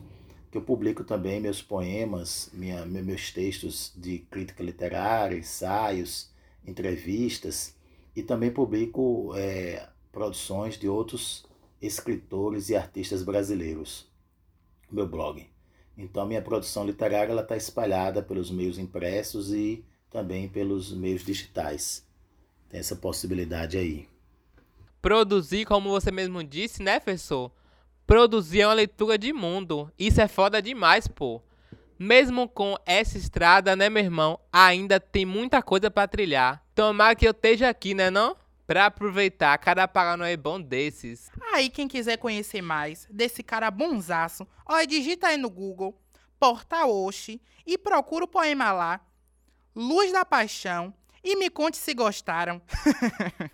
J: que eu publico também meus poemas, minha, meus textos de crítica literária, ensaios, entrevistas, e também publico é, produções de outros escritores e artistas brasileiros meu blog. Então, minha produção literária está espalhada pelos meios impressos e também pelos meios digitais. Tem essa possibilidade aí.
B: Produzir, como você mesmo disse, né, professor? Produzir é uma leitura de mundo. Isso é foda demais, pô. Mesmo com essa estrada, né, meu irmão? Ainda tem muita coisa para trilhar. Tomara que eu esteja aqui, né, não? Pra aproveitar cada paranoia bom desses.
C: Aí, quem quiser conhecer mais desse cara bonzaço, olha, digita aí no Google, Porta Oxi, e procura o poema lá, Luz da Paixão, e me conte se gostaram.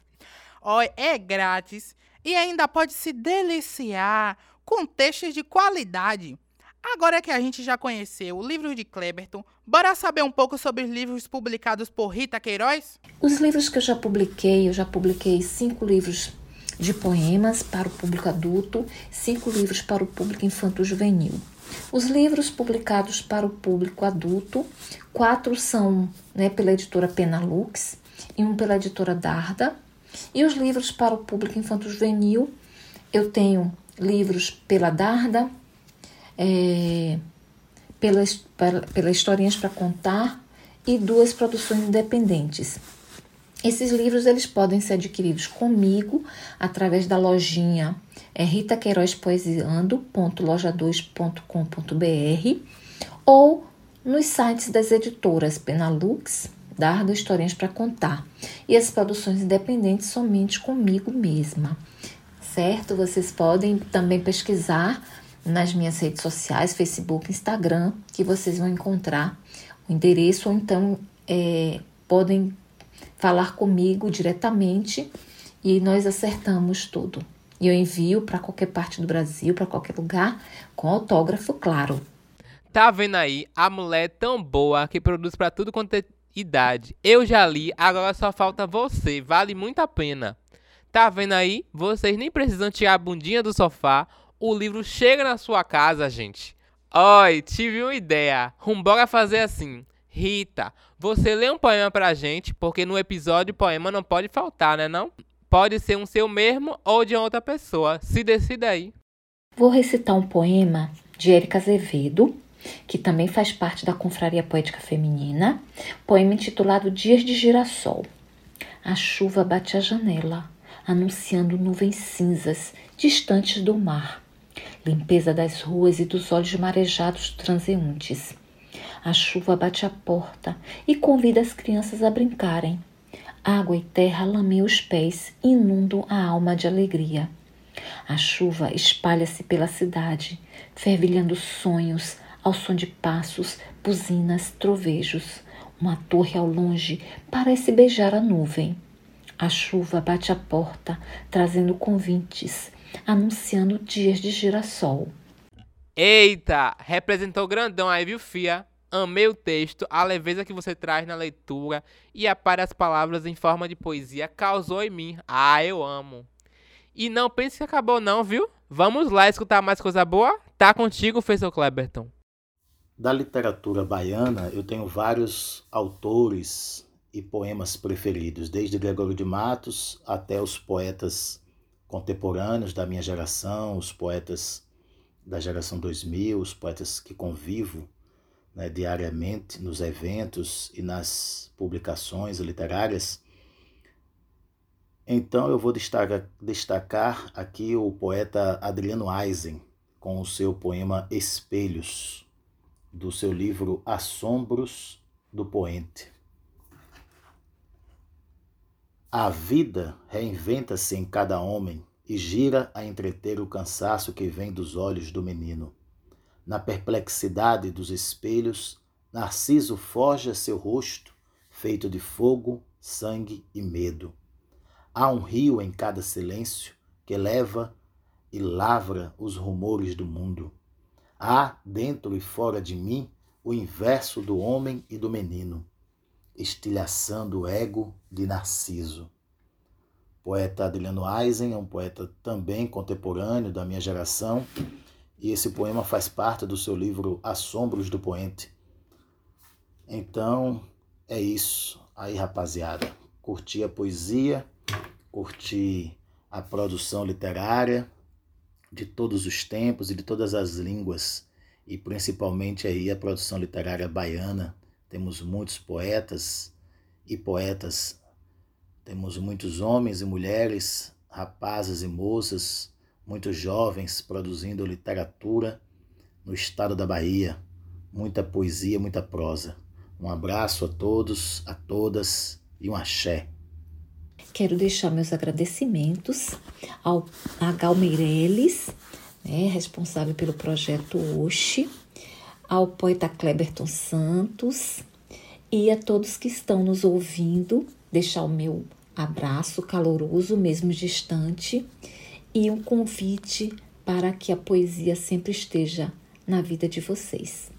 C: olha, é grátis e ainda pode se deliciar com textos de qualidade. Agora que a gente já conheceu o livro de Kleberton, bora saber um pouco sobre os livros publicados por Rita Queiroz?
I: Os livros que eu já publiquei, eu já publiquei cinco livros de poemas para o público adulto, cinco livros para o público infanto-juvenil. Os livros publicados para o público adulto, quatro são né, pela editora Penalux, e um pela editora Darda. E os livros para o público infanto-juvenil, eu tenho livros pela Darda, é, pela, pela Historinhas para Contar e duas produções independentes. Esses livros eles podem ser adquiridos comigo através da lojinha é ritaqueirozpoesiando.loja2.com.br ou nos sites das editoras Penalux, Dardo Historinhas para Contar e as produções independentes somente comigo mesma, certo? Vocês podem também pesquisar nas minhas redes sociais, Facebook, Instagram, que vocês vão encontrar o endereço ou então é, podem falar comigo diretamente e nós acertamos tudo. E eu envio para qualquer parte do Brasil, para qualquer lugar, com autógrafo, claro.
B: Tá vendo aí? A mulher é tão boa que produz para tudo quanto é idade. Eu já li, agora só falta você. Vale muito a pena. Tá vendo aí? Vocês nem precisam tirar a bundinha do sofá. O livro chega na sua casa, gente. Oi, tive uma ideia. Vambora fazer assim. Rita, você lê um poema pra gente, porque no episódio poema não pode faltar, né não? Pode ser um seu mesmo ou de outra pessoa. Se decida aí.
I: Vou recitar um poema de Érica Azevedo, que também faz parte da Confraria Poética Feminina, poema intitulado Dias de Girassol. A chuva bate à janela, anunciando nuvens cinzas distantes do mar. Limpeza das ruas e dos olhos marejados transeuntes. A chuva bate à porta e convida as crianças a brincarem. Água e terra lamem os pés inundam a alma de alegria. A chuva espalha-se pela cidade, fervilhando sonhos ao som de passos, buzinas, trovejos. Uma torre ao longe parece beijar a nuvem. A chuva bate à porta, trazendo convites, anunciando dias de girassol.
B: Eita, representou grandão aí, viu, Fia? Amei o texto, a leveza que você traz na leitura e a par as palavras em forma de poesia causou em mim. Ah, eu amo. E não pense que acabou não, viu? Vamos lá escutar mais coisa boa? Tá contigo, Feisal Kleberton.
J: Da literatura baiana, eu tenho vários autores e poemas preferidos, desde Gregório de Matos até os poetas contemporâneos da minha geração, os poetas da geração 2000, os poetas que convivo né, diariamente nos eventos e nas publicações literárias. Então eu vou destacar, destacar aqui o poeta Adriano Eisen com o seu poema Espelhos, do seu livro Assombros do Poente. A vida reinventa-se em cada homem e gira a entreter o cansaço que vem dos olhos do menino. Na perplexidade dos espelhos, Narciso forja seu rosto, feito de fogo, sangue e medo. Há um rio em cada silêncio que leva e lavra os rumores do mundo. Há, dentro e fora de mim, o inverso do homem e do menino, estilhaçando o ego de Narciso. Poeta Adriano Eisen é um poeta também contemporâneo da minha geração e esse poema faz parte do seu livro Assombros do Poente. Então, é isso. Aí, rapaziada, curti a poesia, curti a produção literária de todos os tempos e de todas as línguas, e principalmente aí a produção literária baiana. Temos muitos poetas e poetas, temos muitos homens e mulheres, rapazes e moças, muitos jovens produzindo literatura no estado da Bahia, muita poesia, muita prosa. Um abraço a todos, a todas e um axé.
I: Quero deixar meus agradecimentos ao Gal Meirelles, né, responsável pelo projeto Oxi, ao poeta Kleberton Santos e a todos que estão nos ouvindo, deixar o meu abraço caloroso, mesmo distante, e um convite para que a poesia sempre esteja na vida de vocês.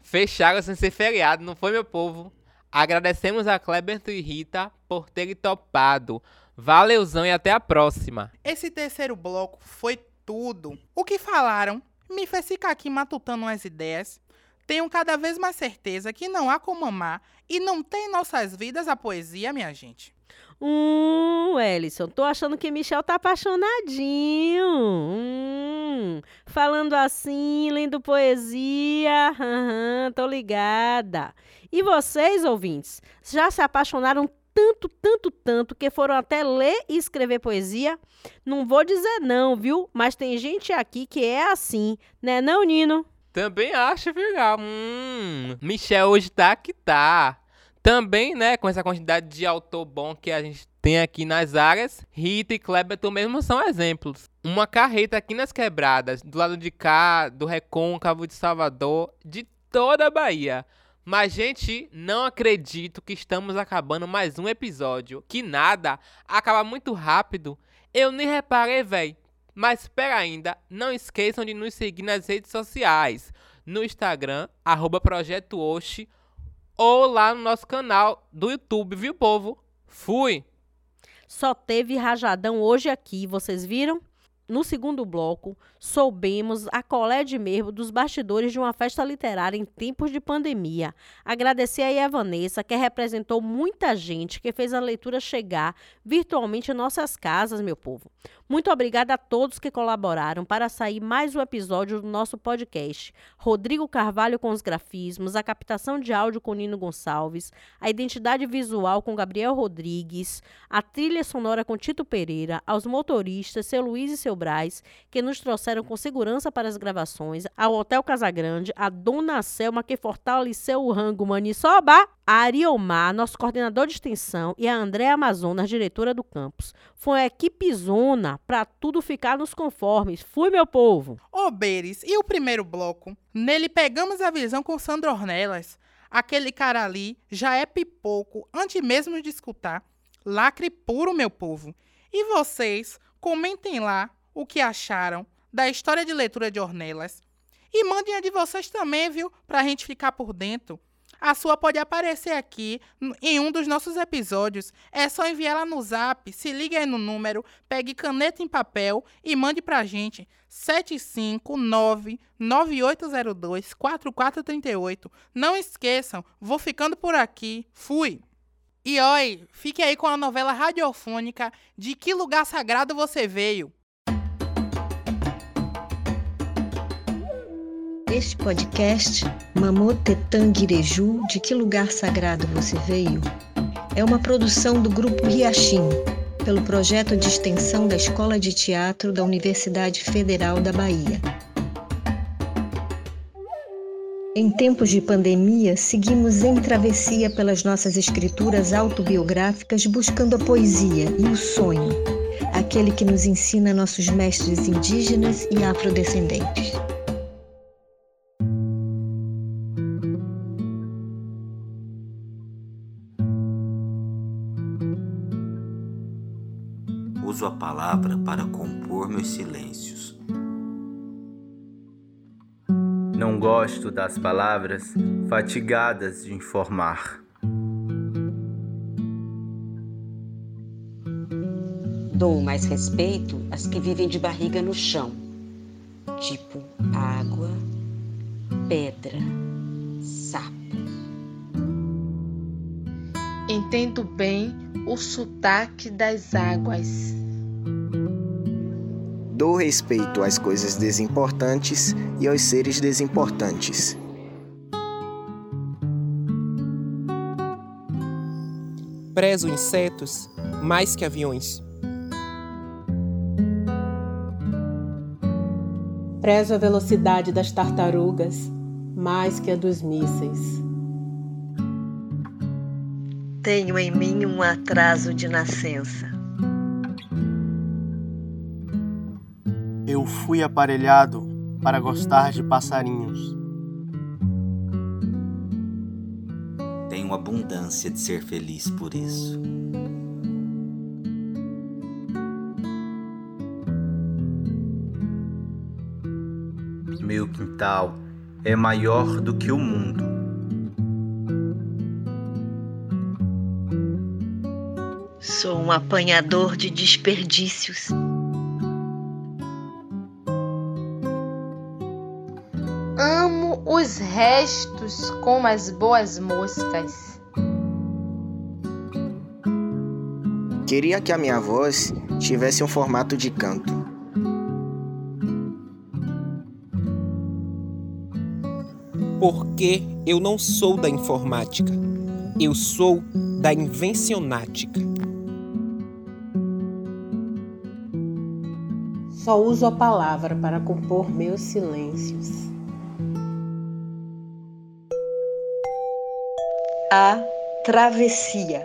B: Fecharam sem ser feriado, não foi, meu povo? Agradecemos a Kleberto e Rita por terem topado. Valeuzão e até a próxima.
C: Esse terceiro bloco foi tudo. O que falaram me fez ficar aqui matutando umas ideias. tenho cada vez mais certeza que não há como amar e não tem em nossas vidas a poesia, minha gente.
D: Hum, Ellison, tô achando que Michel tá apaixonadinho. Hum, falando assim, lendo poesia. Uhum, tô ligada. E vocês, ouvintes, já se apaixonaram tanto, tanto, tanto que foram até ler e escrever poesia? Não vou dizer não, viu? Mas tem gente aqui que é assim, né, não, Nino?
B: Também acho, viu, Hum, Michel hoje tá que tá. Também, né, com essa quantidade de autor bom que a gente tem aqui nas áreas, Rita e Kleberton mesmo são exemplos. Uma carreta aqui nas quebradas, do lado de cá, do Recôncavo de Salvador, de toda a Bahia. Mas, gente, não acredito que estamos acabando mais um episódio. Que nada, acaba muito rápido. Eu nem reparei, véi. Mas espera ainda, não esqueçam de nos seguir nas redes sociais. No Instagram, arroba Projeto Oxi, ou lá no nosso canal do YouTube, viu, povo? Fui!
D: Só teve rajadão hoje aqui, vocês viram? No segundo bloco, soubemos a colé de merda dos bastidores de uma festa literária em tempos de pandemia. Agradecer aí a Vanessa, que representou muita gente, que fez a leitura chegar virtualmente em nossas casas, meu povo. Muito obrigada a todos que colaboraram para sair mais um episódio do nosso podcast. Rodrigo Carvalho com os grafismos, a captação de áudio com Nino Gonçalves, a identidade visual com Gabriel Rodrigues, a trilha sonora com Tito Pereira, aos motoristas, seu Luiz e seu Braz, que nos trouxeram com segurança para as gravações, ao Hotel Casagrande, a Dona Selma, que fortaleceu o rango Maniçoba, a Ariomar, nosso coordenador de extensão, e a Andréa Amazonas, diretora do campus. Foi uma equipe zona para tudo ficar nos conformes. Fui, meu povo!
C: Ô, Beres, e o primeiro bloco? Nele pegamos a visão com Sandro Ornelas. Aquele cara ali já é pipoco antes mesmo de escutar. Lacre puro, meu povo. E vocês, comentem lá o que acharam da história de leitura de Ornelas. E mandem a de vocês também, viu? Pra gente ficar por dentro. A sua pode aparecer aqui em um dos nossos episódios. É só enviar ela no zap, se liga aí no número, pegue caneta em papel e mande pra gente 759-9802-4438. Não esqueçam, vou ficando por aqui. Fui! E oi, fique aí com a novela radiofônica De Que Lugar Sagrado Você Veio.
K: Este podcast, Mamotetanguireju, De Que Lugar Sagrado Você Veio? É uma produção do Grupo Riachim, pelo projeto de extensão da Escola de Teatro da Universidade Federal da Bahia. Em tempos de pandemia, seguimos em travessia pelas nossas escrituras autobiográficas buscando a poesia e o sonho, aquele que nos ensina nossos mestres indígenas e afrodescendentes.
L: Uso a palavra para compor meus silêncios.
M: Não gosto das palavras fatigadas de informar.
N: Dou mais respeito às que vivem de barriga no chão, tipo água, pedra, sapo.
F: Entendo bem o sotaque das águas.
O: Dou respeito às coisas desimportantes e aos seres desimportantes.
P: Prezo insetos mais que aviões.
Q: Prezo a velocidade das tartarugas mais que a dos mísseis.
K: Tenho em mim um atraso de nascença.
R: Eu fui aparelhado para gostar de passarinhos.
L: Tenho abundância de ser feliz por isso.
M: Meu quintal é maior do que o mundo.
K: Sou um apanhador de desperdícios.
F: Os restos como as boas moscas.
O: Queria que a minha voz tivesse um formato de canto.
P: Porque eu não sou da informática, eu sou da invencionática.
Q: Só uso a palavra para compor meus silêncios.
K: A travessia.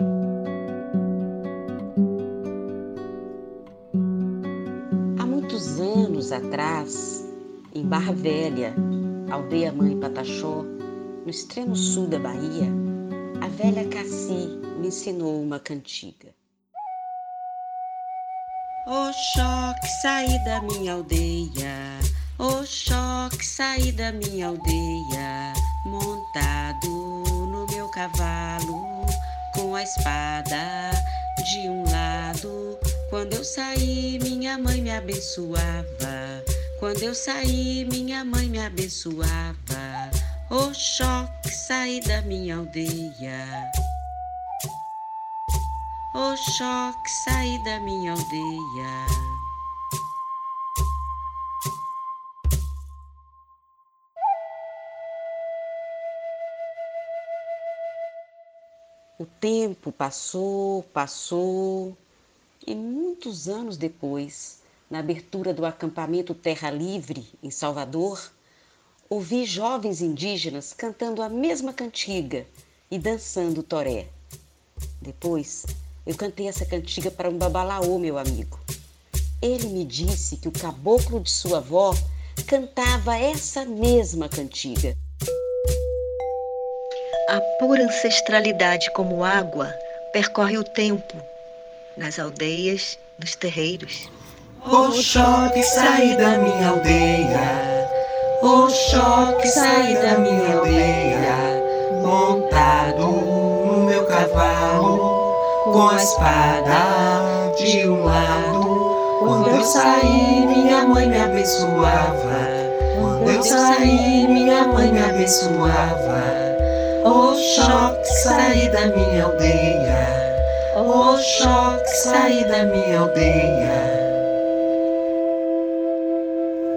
N: Há muitos anos atrás, em Barra Velha, aldeia Mãe Pataxó, no extremo sul da Bahia, a velha Cassi me ensinou uma cantiga. Oxóque, saí da minha aldeia, Oxóque, saí da minha aldeia, montado cavalo, com a espada de um lado. Quando eu saí, minha mãe me abençoava. Quando eu saí, minha mãe me abençoava. Oxóque, saí da minha aldeia. Oxóque, saí da minha aldeia. O tempo passou, passou, e muitos anos depois, na abertura do acampamento Terra Livre, em Salvador, ouvi jovens indígenas cantando a mesma cantiga e dançando toré. Depois, eu cantei essa cantiga para um babalaô, meu amigo. Ele me disse que o caboclo de sua avó cantava essa mesma cantiga.
K: A pura ancestralidade como água percorre o tempo, nas aldeias, nos terreiros.
S: Oxóque, saí da minha aldeia. Oxóque, saí da minha aldeia. Montado no meu cavalo, com a espada de um lado. Quando eu saí, minha mãe me abençoava. Quando eu saí, minha mãe me abençoava. Oxóque, saí da minha aldeia. Oxóque, saí da minha aldeia.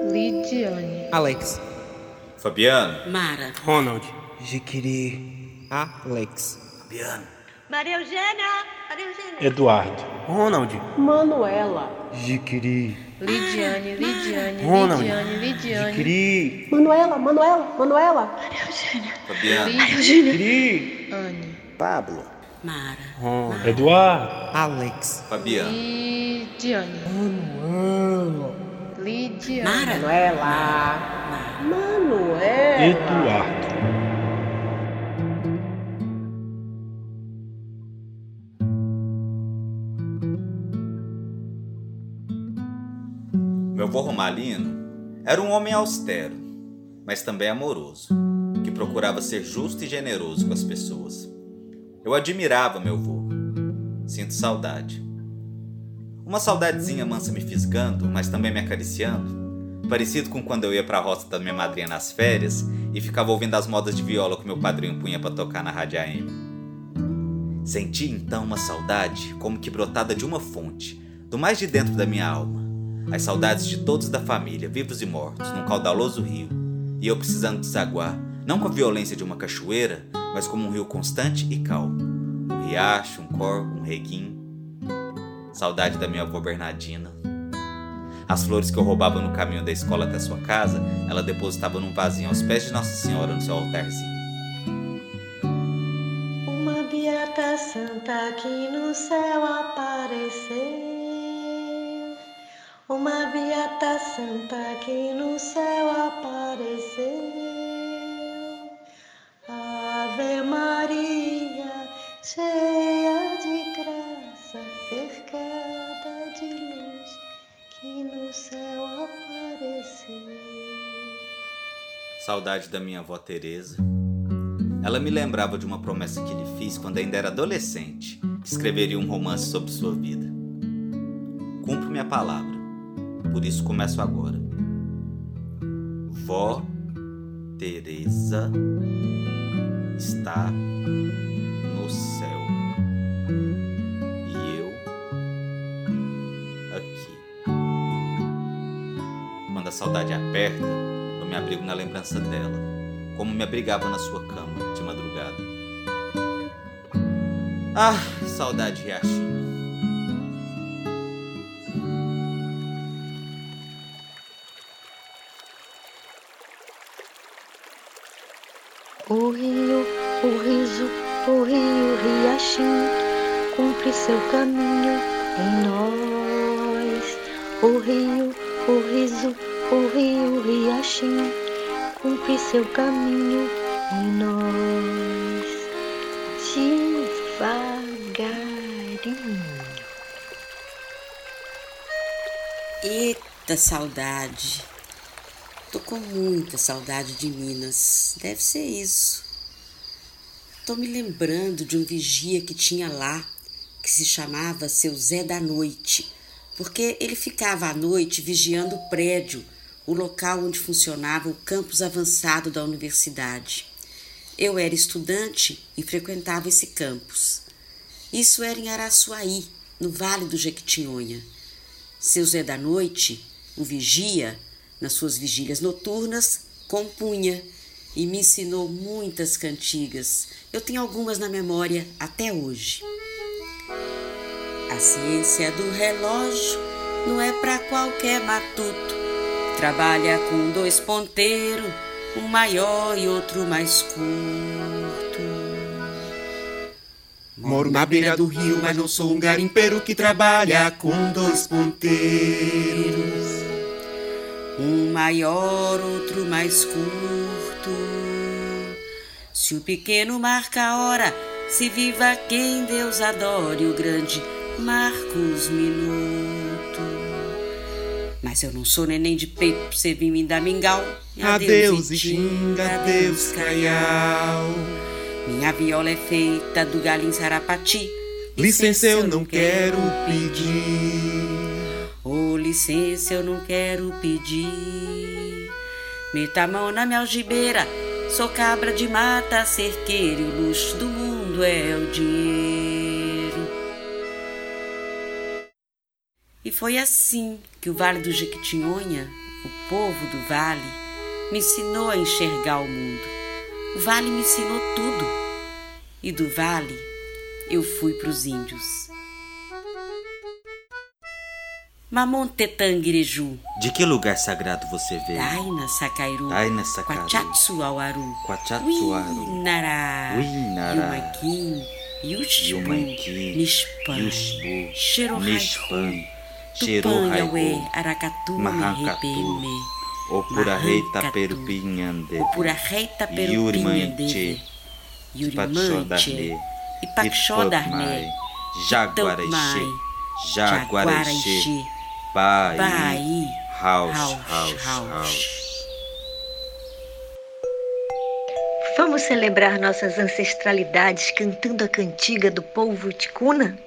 F: Lidiane.
P: Alex.
L: Fabiano.
N: Mara.
P: Ronald.
R: Jiquiri.
P: Alex.
L: Fabiano.
D: Maria Eugênia! Maria Eugênia!
R: Eduardo. Ronald.
Q: Manuela.
R: Jiquiri.
F: Lidiane, Lidiane,
R: Ronald.
F: Lidiane, Lidiane.
R: Jiquiri.
Q: Manuela, Manuela, Manuela.
F: Maria Eugênia.
L: Fabiano.
R: Jiquiri.
F: Anne.
O: Pablo.
N: Mara.
R: Ronald. Eduardo.
P: Alex.
L: Fabiano.
F: Lidiane.
Q: Manuela.
F: Lidiane.
N: Mara.
Q: Manuela. Manuela.
R: Eduardo.
L: Avô Romalino era um homem austero, mas também amoroso, que procurava ser justo e generoso com as pessoas. Eu admirava meu avô. Sinto saudade. Uma saudadezinha mansa me fisgando, mas também me acariciando, parecido com quando eu ia pra roça da minha madrinha nas férias e ficava ouvindo as modas de viola que meu padrinho punha pra tocar na rádio AM. Senti então uma saudade como que brotada de uma fonte, do mais de dentro da minha alma. As saudades de todos da família, vivos e mortos, num caudaloso rio, e eu precisando desaguar, não com a violência de uma cachoeira, mas como um rio constante e calmo. Um riacho, um corvo, um reguinho. Saudade da minha avó Bernardina. As flores que eu roubava no caminho da escola até sua casa, ela depositava num vasinho aos pés de Nossa Senhora no seu altarzinho.
T: Uma beata santa que no céu apareceu. Uma beata santa que no céu apareceu. Ave Maria, cheia de graça, cercada de luz, que no céu apareceu.
L: Saudade da minha avó Teresa. Ela me lembrava de uma promessa que lhe fiz quando ainda era adolescente, que escreveria um romance sobre sua vida. Cumpro minha palavra, por isso começo agora. Vó Teresa está no céu e eu aqui. Quando a saudade aperta, eu me abrigo na lembrança dela, como me abrigava na sua cama de madrugada. Ah, saudade Riachinho.
T: O rio, o riso, o rio, riachinho, cumpre seu caminho em nós. O rio, o riso, o rio, riachinho, cumpre seu caminho em nós. Devagarinho.
N: Eita saudade. Tô com muita saudade de Minas. Deve ser isso. Tô me lembrando de um vigia que tinha lá, que se chamava seu Zé da Noite, porque ele ficava à noite vigiando o prédio, o local onde funcionava o campus avançado da universidade. Eu era estudante e frequentava esse campus. Isso era em Araçuaí, no Vale do Jequitinhonha. Seu Zé da Noite, o vigia, nas suas vigílias noturnas, compunha e me ensinou muitas cantigas. Eu tenho algumas na memória até hoje. A ciência do relógio não é para qualquer matuto. Trabalha com dois ponteiros, um maior e outro mais curto.
S: Moro na beira do rio, mas não sou um garimpeiro que trabalha com dois ponteiros.
N: Um maior, outro mais curto. Se o pequeno marca a hora, se viva quem Deus adore, o grande marca os minutos. Mas eu não sou neném de peito pra você vir me dar mingau.
S: Adeus, Ijinga, adeus, Caial.
N: Minha viola é feita do galim sarapati.
S: Licença, eu não quero pedir.
N: Ô, licença, eu não quero pedir. Meta a mão na minha algibeira. Sou cabra de mata, cerqueira. E o luxo do mundo é o dinheiro. E foi assim que o Vale do Jequitinhonha, o povo do vale, me ensinou a enxergar o mundo. O vale me ensinou tudo. E do vale eu fui para os índios. Mamontetanguireju,
L: De que lugar sagrado você veio?
N: Daina Sakairu,
L: Daina Sakairu.
N: Quachatsu Awaru,
L: Quachatsuaru.
N: Uinara,
L: Uinara.
N: Yumaquim, Yushbu,
L: Yumanqui,
N: Nishpan,
L: Yushbu,
N: Tupanhawe,
L: Xerohaihu,
N: Aracatu, Merrepeme,
L: Opurahei Taperupinhande,
N: Opurahei Taperupinhande,
L: Yurimanche, Ipaxodarne, Jaguarexê, Jaguarexê, Pai,
N: Pai,
L: House,
N: House,
L: House,
N: House.
L: House.
K: Vamos celebrar nossas ancestralidades cantando a cantiga do povo ticuna?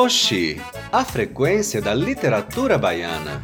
A: Oxi, a frequência da literatura baiana.